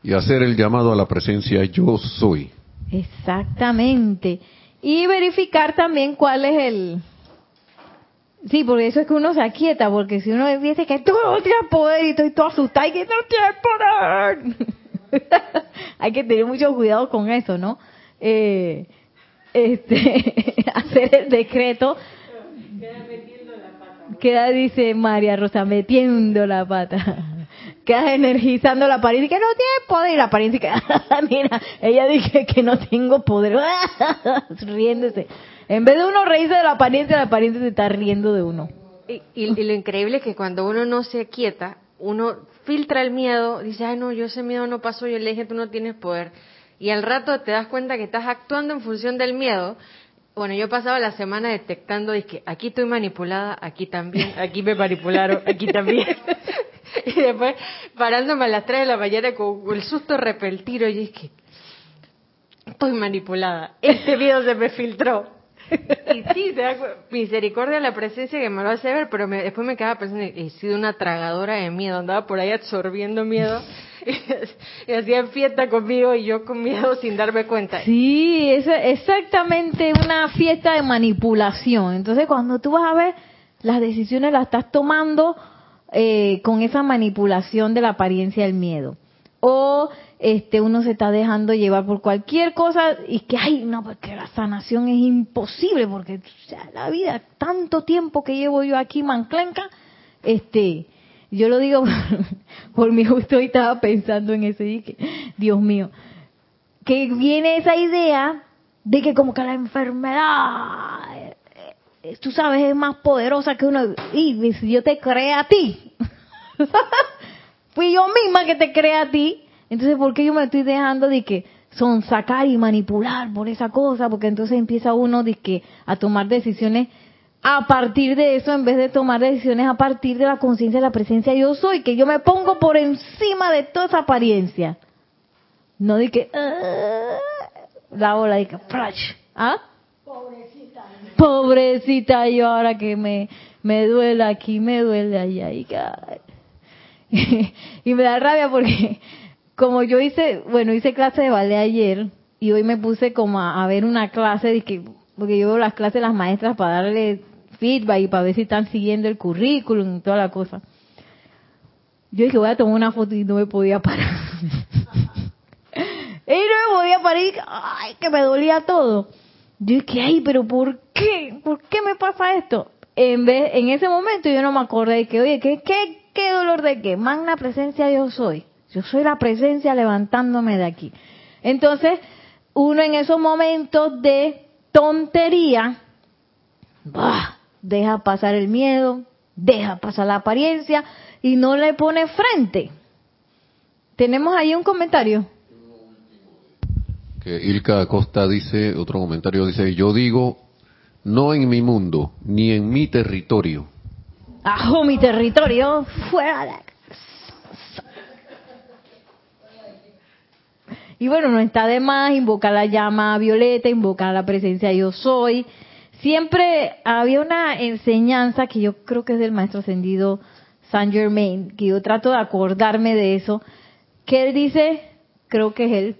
y hacer el llamado a la presencia yo soy. Exactamente. Y verificar también cuál es el... Sí, porque eso es que uno se aquieta, porque si uno dice que tú no tienes poder y estoy todo asustado y que no tienes poder, hay que tener mucho cuidado con eso, ¿no? Eh, este, hacer el decreto. Queda metiendo la pata. Queda, dice María Rosa, metiendo la pata quedas energizando la apariencia que no tiene poder y la apariencia que mira ella dice que no tengo poder riéndose en vez de uno reírse de la apariencia la apariencia se está riendo de uno y, y, lo increíble es que cuando uno no se quieta uno filtra el miedo dice ay no yo ese miedo no pasó yo le dije tú no tienes poder y al rato te das cuenta que estás actuando en función del miedo bueno, yo pasaba la semana detectando, que aquí estoy manipulada, aquí también, aquí me manipularon, aquí también. y después parándome a las 3 de la mañana con el susto repentino y es que estoy manipulada. Este miedo se me filtró. Y sí, te da misericordia la presencia que me lo hace ver, pero después me quedaba pensando, he sido una tragadora de miedo, andaba por ahí absorbiendo miedo y, hacían fiesta conmigo y yo con miedo sin darme cuenta. Sí, es exactamente una fiesta de manipulación. Entonces cuando tú vas a ver, las decisiones las estás tomando eh, con esa manipulación de la apariencia del miedo. O este uno se está dejando llevar por cualquier cosa y que, ay, no, porque la sanación es imposible, porque la vida, tanto tiempo que llevo yo aquí, manclenca, este, yo lo digo por mi justo y estaba pensando en eso y que, Dios mío, que viene esa idea de que como que la enfermedad eh, tú sabes, es más poderosa que uno. Y si yo te creé a ti, fui yo misma que te creé a ti. Entonces, ¿por qué yo me estoy dejando de que son sacar y manipular por esa cosa? Porque entonces empieza uno de que a tomar decisiones a partir de eso, en vez de tomar decisiones a partir de la conciencia de la presencia yo soy, que yo me pongo por encima de toda esa apariencia. No de que ah", la ola de que ¿ah? Pobrecita yo ahora que me, me duele aquí, me duele allá. Y, y me da rabia porque como yo hice, bueno, hice clase de ballet ayer y hoy me puse como a, ver una clase de que porque yo veo las clases de las maestras para darle feedback y para ver si están siguiendo el currículum y toda la cosa. Yo dije, voy a tomar una foto y no me podía parar. y no me podía parar y ay, que me dolía todo. Yo dije, ay, pero ¿por qué? ¿Por qué me pasa esto? En vez, en ese momento yo no me acordé de que, oye, ¿qué, qué, qué dolor de qué? Magna presencia yo soy. Yo soy la presencia levantándome de aquí. Entonces, uno en esos momentos de tontería, bah, deja pasar el miedo, deja pasar la apariencia y no le pone frente. Tenemos ahí un comentario. Que Ilka Acosta dice, otro comentario dice, yo digo, no en mi mundo, ni en mi territorio. Ajo mi territorio, fuera de Y bueno, no está de más invocar la llama violeta, invocar la presencia yo soy. Siempre había una enseñanza que yo creo que es del maestro ascendido Saint Germain, que yo trato de acordarme de eso, que él dice, creo que es él,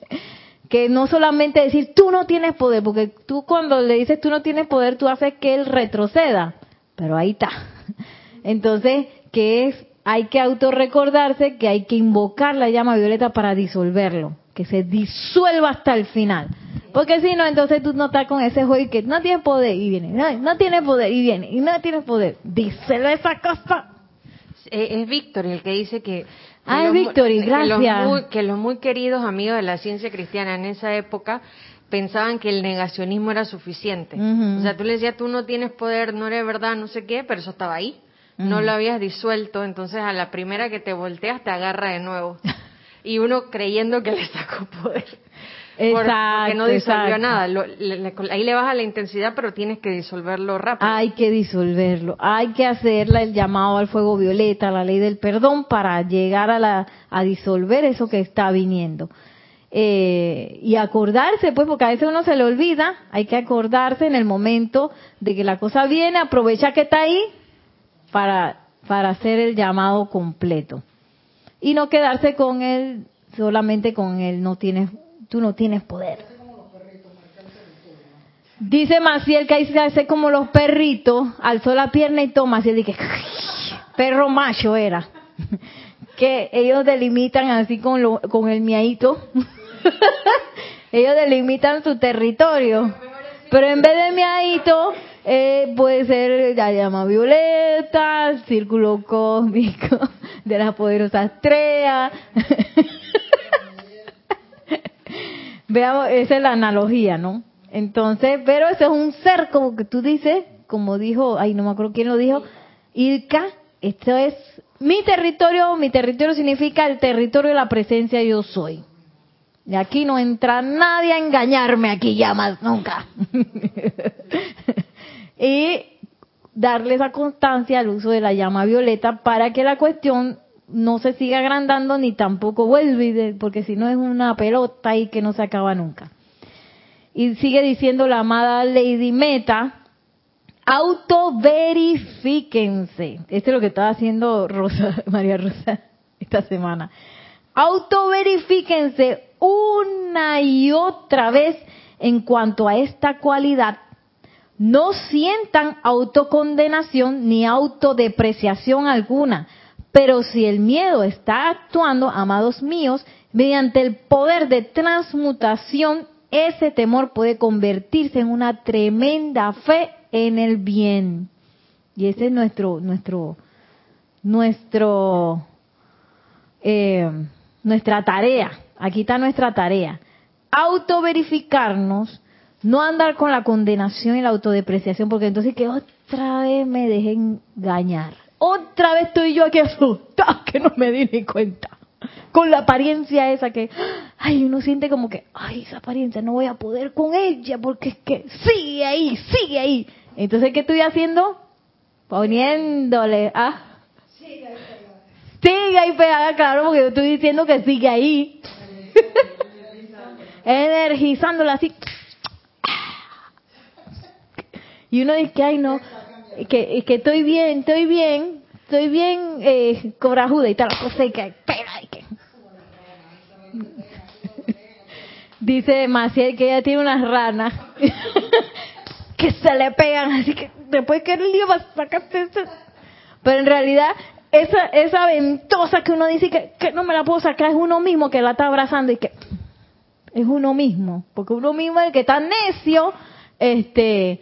que no solamente decir tú no tienes poder, porque tú cuando le dices tú no tienes poder, tú haces que él retroceda, pero ahí está. Entonces, que es hay que autorrecordarse que hay que invocar la llama violeta para disolverlo, que se disuelva hasta el final. Porque si no, entonces tú no estás con ese juego que no tiene poder y viene, no, no tiene poder y viene, y no tiene poder. Díselo esa cosa. Eh, es Víctor el que dice que... Ah, los- Víctor, y que los gracias. muy- que los muy queridos amigos de la ciencia cristiana en esa época pensaban que el negacionismo era suficiente. O sea, tú le decías, tú no tienes poder, no eres verdad, no sé qué, pero eso estaba ahí. No lo habías disuelto, entonces a la primera que te volteas te agarra de nuevo. Y uno creyendo que le sacó poder. Por- porque Exacto, no disolvió exacto. nada. Lo- le- le- ahí le baja la intensidad, pero tienes que disolverlo rápido. Hay que disolverlo, hay que hacerle el llamado al fuego violeta, a la ley del perdón, para llegar a, la, a disolver eso que está viniendo. Eh, y acordarse, pues, porque a veces uno se le olvida, hay que acordarse en el momento de que la cosa viene, aprovecha que está ahí para, para hacer el llamado completo. Y no quedarse con él, solamente con él, no tienes, tú no tienes poder. Dice Maciel que ahí se hace como los perritos, alzó la pierna y toma, así que perro macho era. Que ellos delimitan así con, lo, con el miadito. ellos delimitan su territorio. Pero en vez de miadito, eh, puede ser la llama violeta, el círculo cósmico de la poderosa estrella. Veamos, esa es la analogía, ¿no? Entonces, pero ese es un ser como que tú dices, como dijo, ay, no me acuerdo quién lo dijo, Ilka, esto es mi territorio, mi territorio significa el territorio de la presencia yo soy. Y aquí no entra nadie a engañarme aquí ya más nunca. y darle esa constancia al uso de la llama violeta para que la cuestión no se siga agrandando ni tampoco vuelve, porque si no es una pelota y que no se acaba nunca. Y sigue diciendo la amada Lady Meta, autoverifíquense. Esto es lo que estaba haciendo Rosa, María Rosa esta semana. Autoverifíquense una y otra vez en cuanto a esta cualidad. No sientan autocondenación ni autodepreciación alguna. Pero si el miedo está actuando, amados míos, mediante el poder de transmutación, ese temor puede convertirse en una tremenda fe en el bien. Y ese es nuestro, nuestro, nuestro, eh, nuestra tarea. Aquí está nuestra tarea. Autoverificarnos, no andar con la condenación y la autodepreciación, porque entonces que otra vez me dejé engañar. Otra vez estoy yo aquí asustada que no me di ni cuenta. Con la apariencia esa que, ay, uno siente como que, ay, esa apariencia no voy a poder con ella porque es que sigue ahí, sigue ahí. Entonces, ¿qué estoy haciendo? Poniéndole, ah, sigue ahí pegada, claro, porque yo estoy diciendo que sigue ahí. Energizándola así. Y uno dice que, ay, no, que, que estoy bien, estoy bien, estoy bien eh, corajuda y tal, la cosa y que, hay que... Dice Maciel que ella tiene unas ranas que se le pegan, así que después que el lío sacarte eso. Pero en realidad, esa, esa ventosa que uno dice que, que no me la puedo sacar es uno mismo que la está abrazando y que es uno mismo, porque uno mismo es el que está necio, este,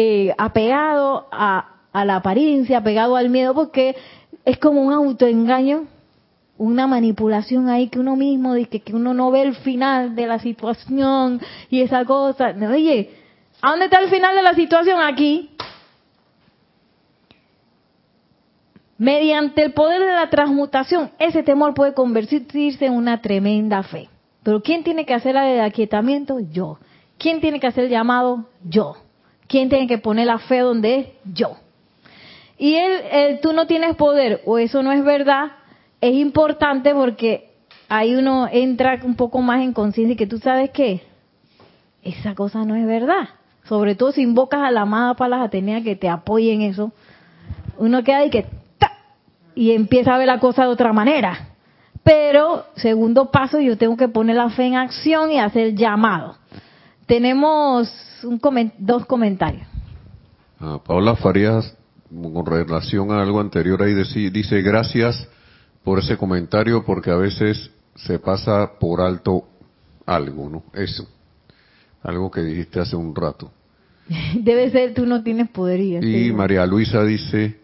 eh, apegado a, a la apariencia, apegado al miedo, porque es como un autoengaño, una manipulación ahí que uno mismo dice que uno no ve el final de la situación y esa cosa. Oye, ¿a dónde está el final de la situación? Aquí. Mediante el poder de la transmutación, ese temor puede convertirse en una tremenda fe. Pero ¿quién tiene que hacer el aquietamiento? Yo. ¿Quién tiene que hacer el llamado? Yo. ¿Quién tiene que poner la fe donde es? Yo. Y el, tú no tienes poder o eso no es verdad, es importante porque ahí uno entra un poco más en conciencia y que tú sabes que esa cosa no es verdad. Sobre todo si invocas a la amada Palas Atenea que te apoye en eso, uno queda ahí que y empieza a ver la cosa de otra manera. Pero, segundo paso, yo tengo que poner la fe en acción y hacer llamado. Tenemos un dos comentarios. Ah, Paula Farías, con relación a algo anterior, ahí dice, gracias por ese comentario porque a veces se pasa por alto algo, ¿no? Eso. Algo que dijiste hace un rato. Debe ser, tú no tienes poderío. Y María Luisa dice,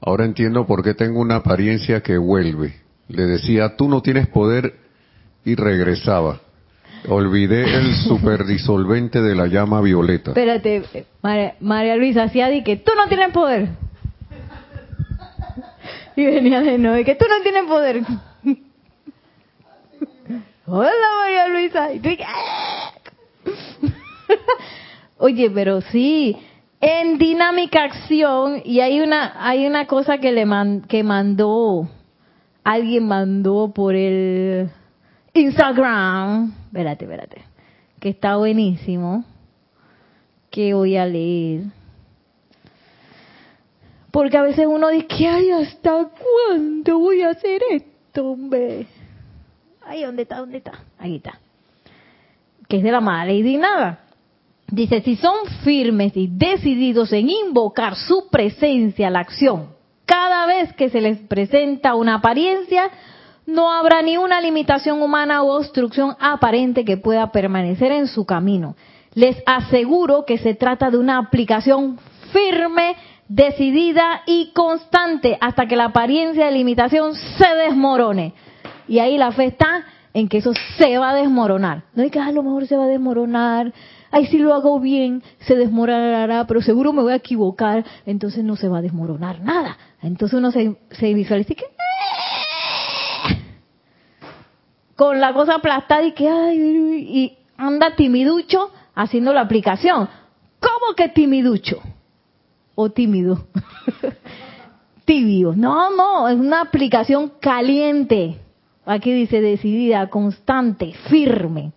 Ahora entiendo por qué tengo una apariencia que vuelve. Le decía, tú no tienes poder y regresaba. Olvidé el superdisolvente de la llama violeta. Espérate, María, Luisa hacía di que tú no tienes poder. Y venía de nuevo, que tú no tienes poder. Hola María Luisa. Y tú, ah". Oye, pero sí, en dinámica acción y hay una hay una cosa que le que mandó alguien mandó por el Instagram, espérate, espérate, que está buenísimo, que voy a leer. Porque a veces uno dice, que ay, ¿hasta cuándo voy a hacer esto, hombre? Ahí, ¿dónde está? ¿Dónde está? Ahí está. Que es de la mala y nada. Dice, si son firmes y decididos en invocar su presencia a la acción, cada vez que se les presenta una apariencia, no habrá ni una limitación humana o obstrucción aparente que pueda permanecer en su camino. Les aseguro que se trata de una aplicación firme, decidida y constante hasta que la apariencia de limitación se desmorone. Y ahí la fe está en que eso se va a desmoronar. No hay que ah, a lo mejor se va a desmoronar, ay, si lo hago bien, se desmoronará, pero seguro me voy a equivocar, entonces no se va a desmoronar nada. Entonces uno se, se visualiza con la cosa aplastada y que ay, y anda timiducho haciendo la aplicación. ¿Cómo que timiducho? O tímido. Tibio. No, no, es una aplicación caliente. Aquí dice decidida, constante, firme.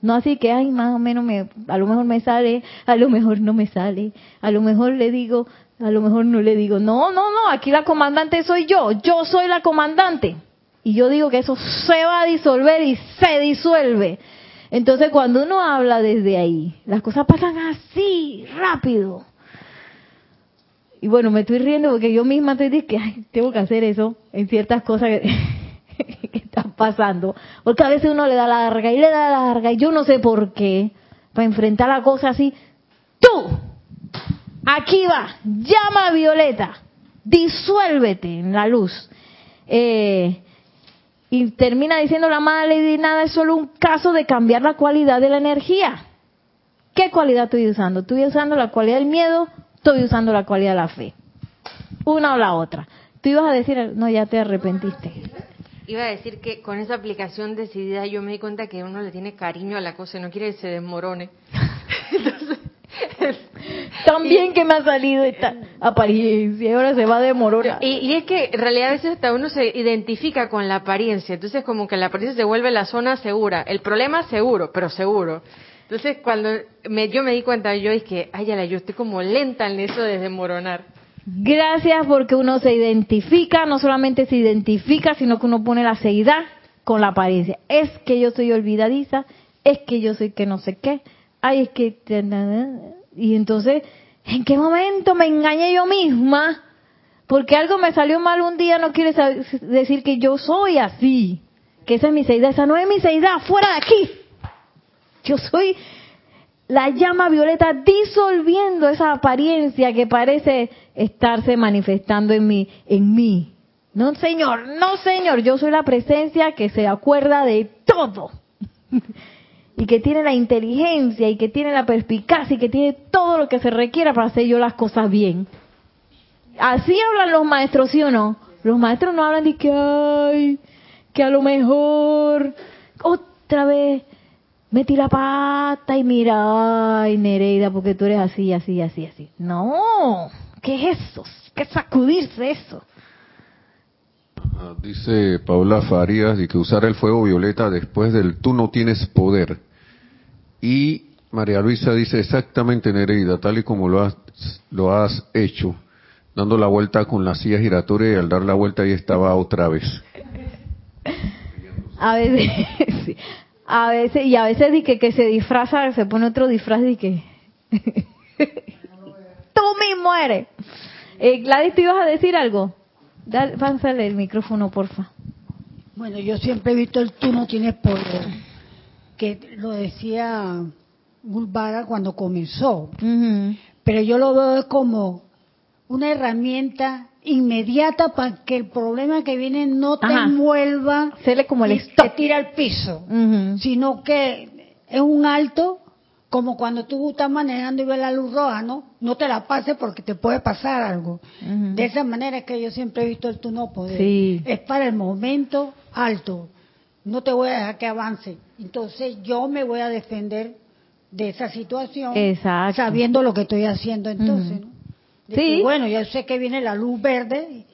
No así que, ay, más o menos, me, a lo mejor me sale, a lo mejor no me sale, a lo mejor le digo, a lo mejor no le digo. No, no, no, aquí la comandante soy yo, yo soy la comandante. Y yo digo que eso se va a disolver y se disuelve. Entonces cuando uno habla desde ahí, las cosas pasan así, rápido. Y bueno, me estoy riendo porque yo misma estoy diciendo que tengo que hacer eso en ciertas cosas que, que están pasando. Porque a veces uno le da la larga y le da la larga y yo no sé por qué. Para enfrentar la cosa así. Tú, aquí va, llama a Violeta, disuélvete en la luz. Eh, y termina diciendo la madre Lady Nada es solo un caso de cambiar la cualidad de la energía. ¿Qué cualidad estoy usando? ¿Estoy usando la cualidad del miedo? ¿Estoy usando la cualidad de la fe? Una o la otra. Tú ibas a decir, no, ya te arrepentiste. Iba a decir que con esa aplicación decidida yo me di cuenta que uno le tiene cariño a la cosa y no quiere que se desmorone. También que me ha salido esta apariencia, y ahora se va a desmoronar. Y, y, es que en realidad a veces hasta uno se identifica con la apariencia, entonces como que la apariencia se vuelve la zona segura. El problema seguro, pero seguro. Entonces cuando me, yo me di cuenta, yo dije, ay, yo estoy como lenta en eso de desmoronar. Gracias porque uno se identifica, no solamente se identifica, sino que uno pone la seguridad con la apariencia. Es que yo soy olvidadiza, es que yo soy que no sé qué, ay, es que... Y entonces, ¿en qué momento me engañé yo misma? Porque algo me salió mal un día no quiere decir que yo soy así, que esa es mi seidad, esa no es mi seidad, fuera de aquí. Yo soy la llama violeta disolviendo esa apariencia que parece estarse manifestando en mí, en mí. No, señor, no, señor, yo soy la presencia que se acuerda de todo. y que tiene la inteligencia y que tiene la perspicacia y que tiene todo lo que se requiera para hacer yo las cosas bien. Así hablan los maestros, ¿sí o no? Los maestros no hablan de que, ay, que a lo mejor otra vez metí la pata y mira, ay, Nereida, porque tú eres así, así, así, así. No, ¿qué es eso? ¿Qué sacudirse eso? Dice Paula Farías de que usar el fuego violeta después del tú no tienes poder. Y María Luisa dice exactamente Nereida, tal y como lo has, lo has hecho, dando la vuelta con la silla giratoria y al dar la vuelta ahí estaba otra vez. A veces, a veces, y a veces di que, que se disfraza, se pone otro disfraz y que tú mismo eres. Eh, Gladys, ¿te ibas a decir algo? Dale, pásale el micrófono, porfa. Bueno, yo siempre he visto el tú no tienes poder, que lo decía Gulbara cuando comenzó, pero yo lo veo como una herramienta inmediata para que el problema que viene no te envuelva como el y te tira al piso, sino que es un alto como cuando tú estás manejando y ves la luz roja, ¿no? No te la pases porque te puede pasar algo. De esa manera es que yo siempre he visto el tú no poder. Es para el momento alto. No te voy a dejar que avance. Entonces yo me voy a defender de esa situación sabiendo lo que estoy haciendo entonces, ¿no? sí. bueno, yo sé que viene la luz verde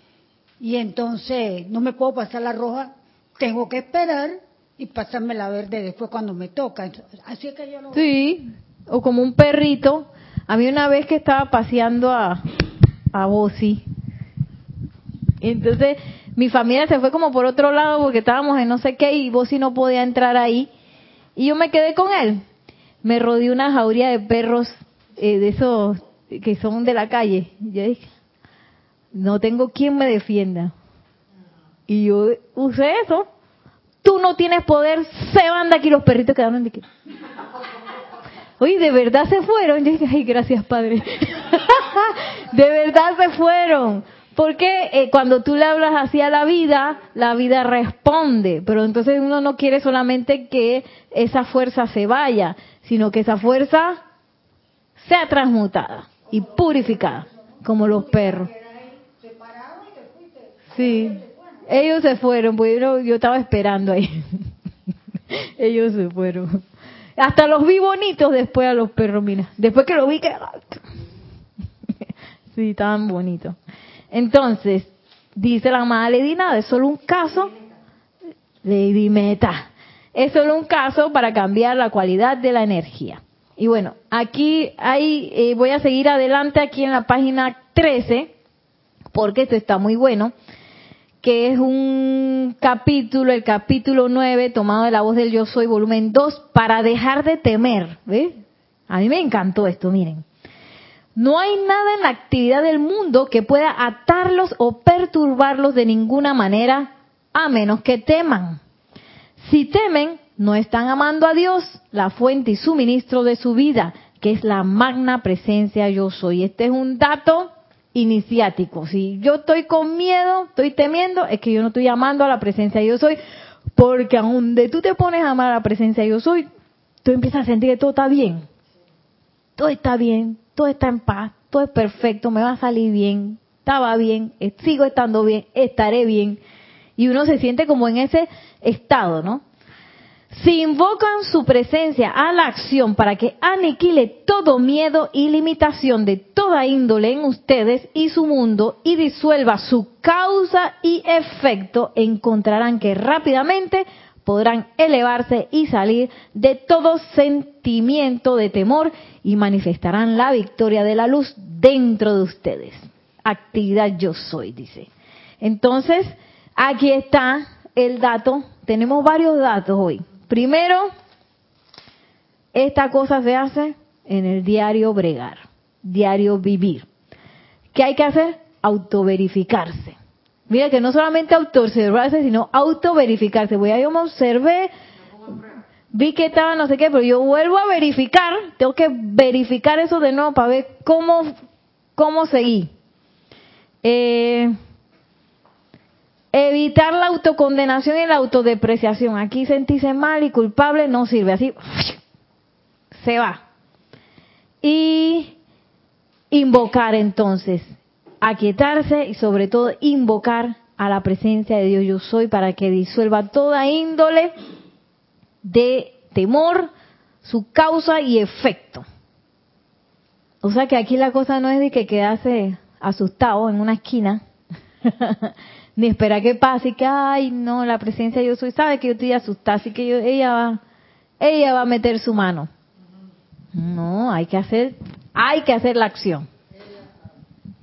y entonces no me puedo pasar la roja, tengo que esperar y pasarme la verde después cuando me toca. Así es que yo lo Sí, o como un perrito. A mí una vez que estaba paseando a, a entonces mi familia se fue como por otro lado porque estábamos en no sé qué y Bosi no podía entrar ahí. Y yo me quedé con él. Me rodeé una jauría de perros eh, de esos que son de la calle. Yo dije, no tengo quien me defienda. Y yo usé eso. Tú no tienes poder, se van de aquí los perritos quedaron de aquí. Oye, de verdad se fueron. Yo dije, ay, gracias, Padre. de verdad se fueron. Porque eh, cuando tú le hablas así a la vida, la vida responde. Pero entonces uno no quiere solamente que esa fuerza se vaya, sino que esa fuerza sea transmutada y purificada, como los perros. Sí, ellos se fueron, pues yo, estaba esperando ahí. ellos se fueron. Hasta los vi bonitos después a los perros, mira. Después que lo vi que... sí, estaban bonitos. Entonces, dice la amada Lady Nada, es solo un caso, Lady Meta, es solo un caso para cambiar la cualidad de la energía. Y bueno, aquí hay, eh, voy a seguir adelante aquí en la página 13, porque esto está muy bueno, que es un capítulo, el capítulo 9, tomado de la voz del Yo Soy, volumen 2, para dejar de temer. ¿Ves? A mí me encantó esto, miren. No hay nada en la actividad del mundo que pueda atarlos o perturbarlos de ninguna manera, a menos que teman. Si temen, no están amando a Dios, la fuente y suministro de su vida, que es la magna presencia yo soy. Este es un dato iniciático. Si yo estoy con miedo, estoy temiendo, es que yo no estoy amando a la presencia yo soy, porque donde tú te pones a amar a la presencia yo soy, tú empiezas a sentir que todo está bien. Todo está bien, todo está en paz, todo es perfecto, me va a salir bien, estaba bien, sigo estando bien, estaré bien. Y uno se siente como en ese estado, ¿no? Si invocan su presencia a la acción para que aniquile todo miedo y limitación de toda índole en ustedes y su mundo y disuelva su causa y efecto, encontrarán que rápidamente podrán elevarse y salir de todo sentimiento de temor y manifestarán la victoria de la luz dentro de ustedes. Actividad yo soy, dice. Entonces, aquí está el dato. Tenemos varios datos hoy. Primero, esta cosa se hace en el diario bregar, diario vivir. ¿Qué hay que hacer? Autoverificarse. Mira que no solamente autoobservarse, sino autoverificarse. Voy a yo me observé, vi que estaba no sé qué, pero yo vuelvo a verificar, tengo que verificar eso de nuevo para ver cómo, cómo seguí. Eh, evitar la autocondenación y la autodepreciación. Aquí sentirse mal y culpable no sirve. Así se va. Y invocar entonces, aquietarse y sobre todo invocar a la presencia de Dios yo soy para que disuelva toda índole de temor, su causa y efecto. O sea que aquí la cosa no es de que quedase asustado en una esquina, ni esperar que pase que, ay, no, la presencia de yo soy, sabe que yo estoy asustada, así que yo, ella va, ella va a meter su mano. No, hay que hacer, hay que hacer la acción.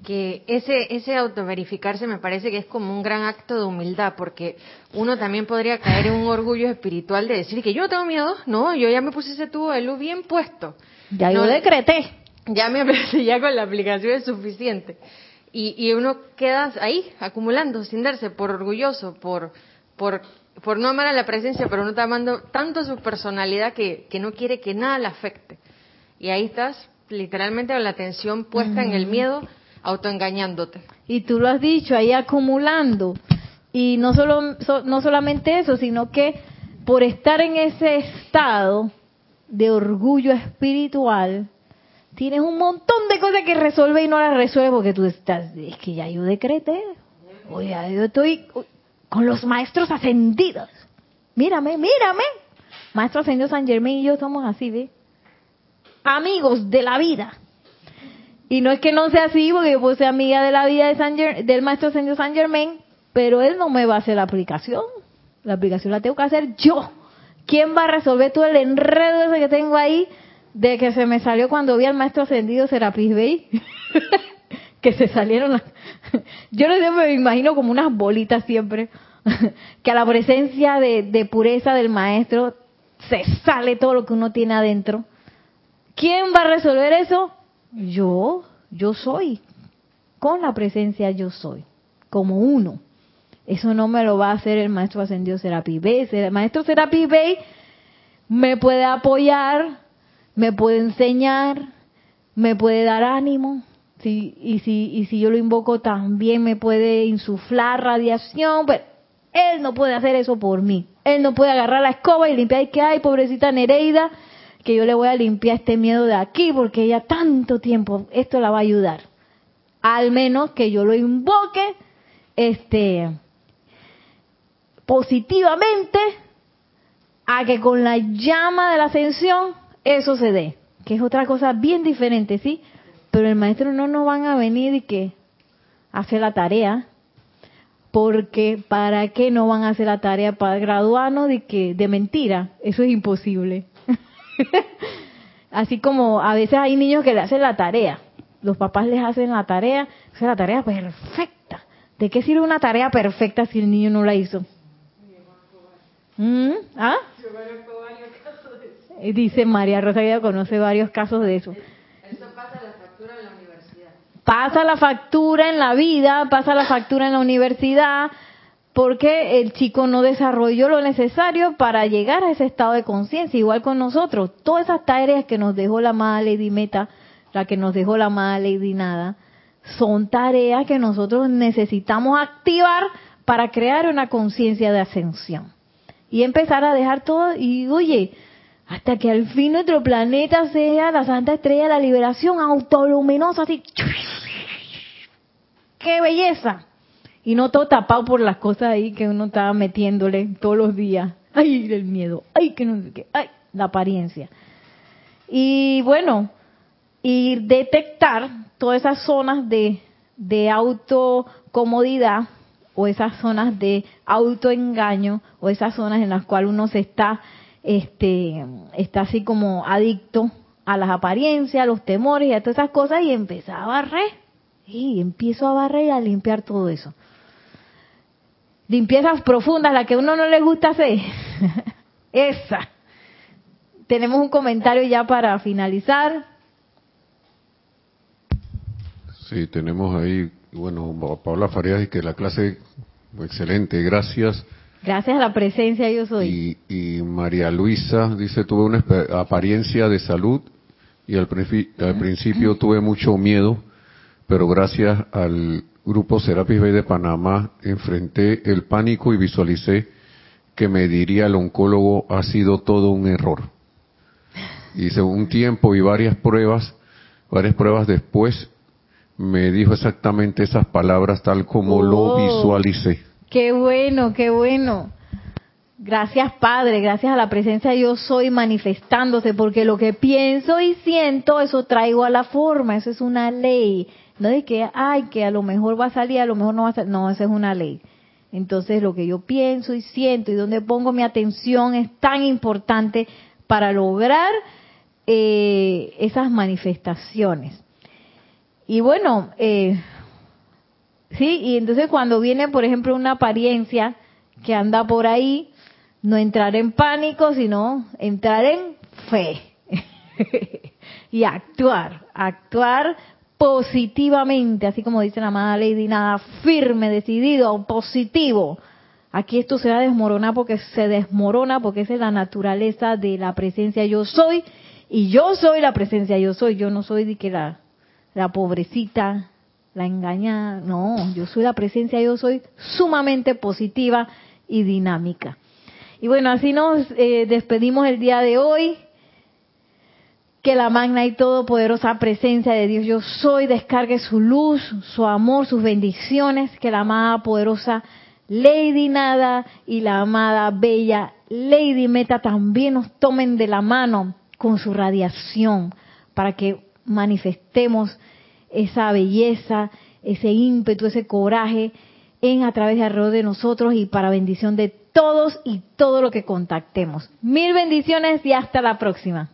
Que ese, ese autoverificarse me parece que es como un gran acto de humildad, porque uno también podría caer en un orgullo espiritual de decir que yo no tengo miedo, no, yo ya me puse ese tubo de luz bien puesto. Ya yo decreté. Ya me ya con la aplicación es suficiente. Y, y uno queda ahí, acumulando, sin darse, por orgulloso, por, por, por no amar a la presencia, pero no está amando tanto su personalidad que, que no quiere que nada le afecte. Y ahí estás literalmente con la atención puesta en el miedo, autoengañándote. Y tú lo has dicho, ahí acumulando. Y no, solo, no solamente eso, sino que por estar en ese estado de orgullo espiritual, tienes un montón de cosas que resolver y no las resuelves porque tú estás, es que ya yo decreté, oye, yo estoy con los maestros ascendidos. Mírame, mírame. Maestro ascendido San Germain y yo somos así, ¿ves? amigos de la vida. Y no es que no sea así, porque yo puedo ser amiga de la vida de San del maestro Señor San Germain, pero él no me va a hacer la aplicación. La aplicación la tengo que hacer yo. ¿Quién va a resolver todo el enredo ese que tengo ahí de que se me salió cuando vi al maestro ascendido Serapis Bey? que se salieron. Yo no sé, me imagino como unas bolitas siempre. que a la presencia de, de pureza del maestro se sale todo lo que uno tiene adentro ¿Quién va a resolver eso? Yo, yo soy. Con la presencia yo soy, como uno. Eso no me lo va a hacer el maestro ascendido Serapi Bey. El maestro Serapi Bey me puede apoyar, me puede enseñar, me puede dar ánimo. y, si, y si yo lo invoco también me puede insuflar radiación, pero él no puede hacer eso por mí. Él no puede agarrar la escoba y limpiar y que hay, pobrecita Nereida, que yo le voy a limpiar este miedo de aquí porque ella tanto tiempo, esto la va a ayudar. Al menos que yo lo invoque este positivamente a que con la llama de la ascensión eso se dé, que es otra cosa bien diferente, ¿sí? Pero el maestro no nos van a venir y que hacer la tarea, porque ¿para qué no van a hacer la tarea para graduarnos de que de mentira? Eso es imposible. Así como a veces hay niños que le hacen la tarea. Los papás les hacen la tarea, es la tarea perfecta. ¿De qué sirve una tarea perfecta si el niño no la hizo? ¿Mm? ¿Ah? Dice María Rosa que conoce varios casos de eso. Eso pasa la factura en la universidad. Pasa la factura en la vida, pasa la factura en la universidad, porque el chico no desarrolló lo necesario para llegar a ese estado de conciencia, igual con nosotros. Todas esas tareas que nos dejó la madre Lady Meta, la que nos dejó la madre Lady Nada, son tareas que nosotros necesitamos activar para crear una conciencia de ascensión. Y empezar a dejar todo, y oye, hasta que al fin nuestro planeta sea la santa estrella de la liberación autoluminosa, así. ¡Qué belleza! Y no todo tapado por las cosas ahí que uno estaba metiéndole todos los días. Ay, el miedo, ay, que no sé qué, ay, la apariencia. Y bueno, y detectar todas esas zonas de, de autocomodidad o esas zonas de autoengaño o esas zonas en las cuales uno se está, este, está así como adicto a las apariencias, a los temores y a todas esas cosas y empezar a barrer. Y empiezo a barrer y a limpiar todo eso limpiezas profundas, la que a uno no le gusta hacer, esa, tenemos un comentario ya para finalizar. Sí, tenemos ahí, bueno, Paula Farías y que la clase excelente, gracias. Gracias a la presencia yo soy. Y, María Luisa dice, tuve una apariencia de salud y al, al principio tuve mucho miedo, pero gracias al grupo Serapis Bay de Panamá enfrenté el pánico y visualicé que me diría el oncólogo ha sido todo un error. Hice un tiempo y varias pruebas, varias pruebas después me dijo exactamente esas palabras tal como lo oh. visualicé. Qué bueno, qué bueno. Gracias Padre, gracias a la presencia yo soy manifestándose, porque lo que pienso y siento, eso traigo a la forma, eso es una ley. No de que, ay, que a lo mejor va a salir, a lo mejor no va a salir, no, eso es una ley. Entonces lo que yo pienso y siento y donde pongo mi atención es tan importante para lograr eh, esas manifestaciones. Y bueno, eh, sí, y entonces cuando viene, por ejemplo, una apariencia que anda por ahí, no entrar en pánico, sino entrar en fe y actuar, actuar positivamente, así como dice la amada Lady Nada, firme, decidido, positivo. Aquí esto se va a desmoronar porque se desmorona, porque esa es la naturaleza de la presencia yo soy, y yo soy la presencia yo soy, yo no soy de que la la pobrecita, la engañada. No, yo soy la presencia, yo soy sumamente positiva y dinámica. Y bueno, así nos eh, despedimos el día de hoy. Que la magna y todopoderosa presencia de Dios yo soy descargue su luz, su amor, sus bendiciones. Que la amada poderosa Lady Nada y la amada bella Lady Meta también nos tomen de la mano con su radiación para que manifestemos esa belleza, ese ímpetu, ese coraje en a través de alrededor de nosotros y para bendición de todos y todo lo que contactemos. Mil bendiciones y hasta la próxima.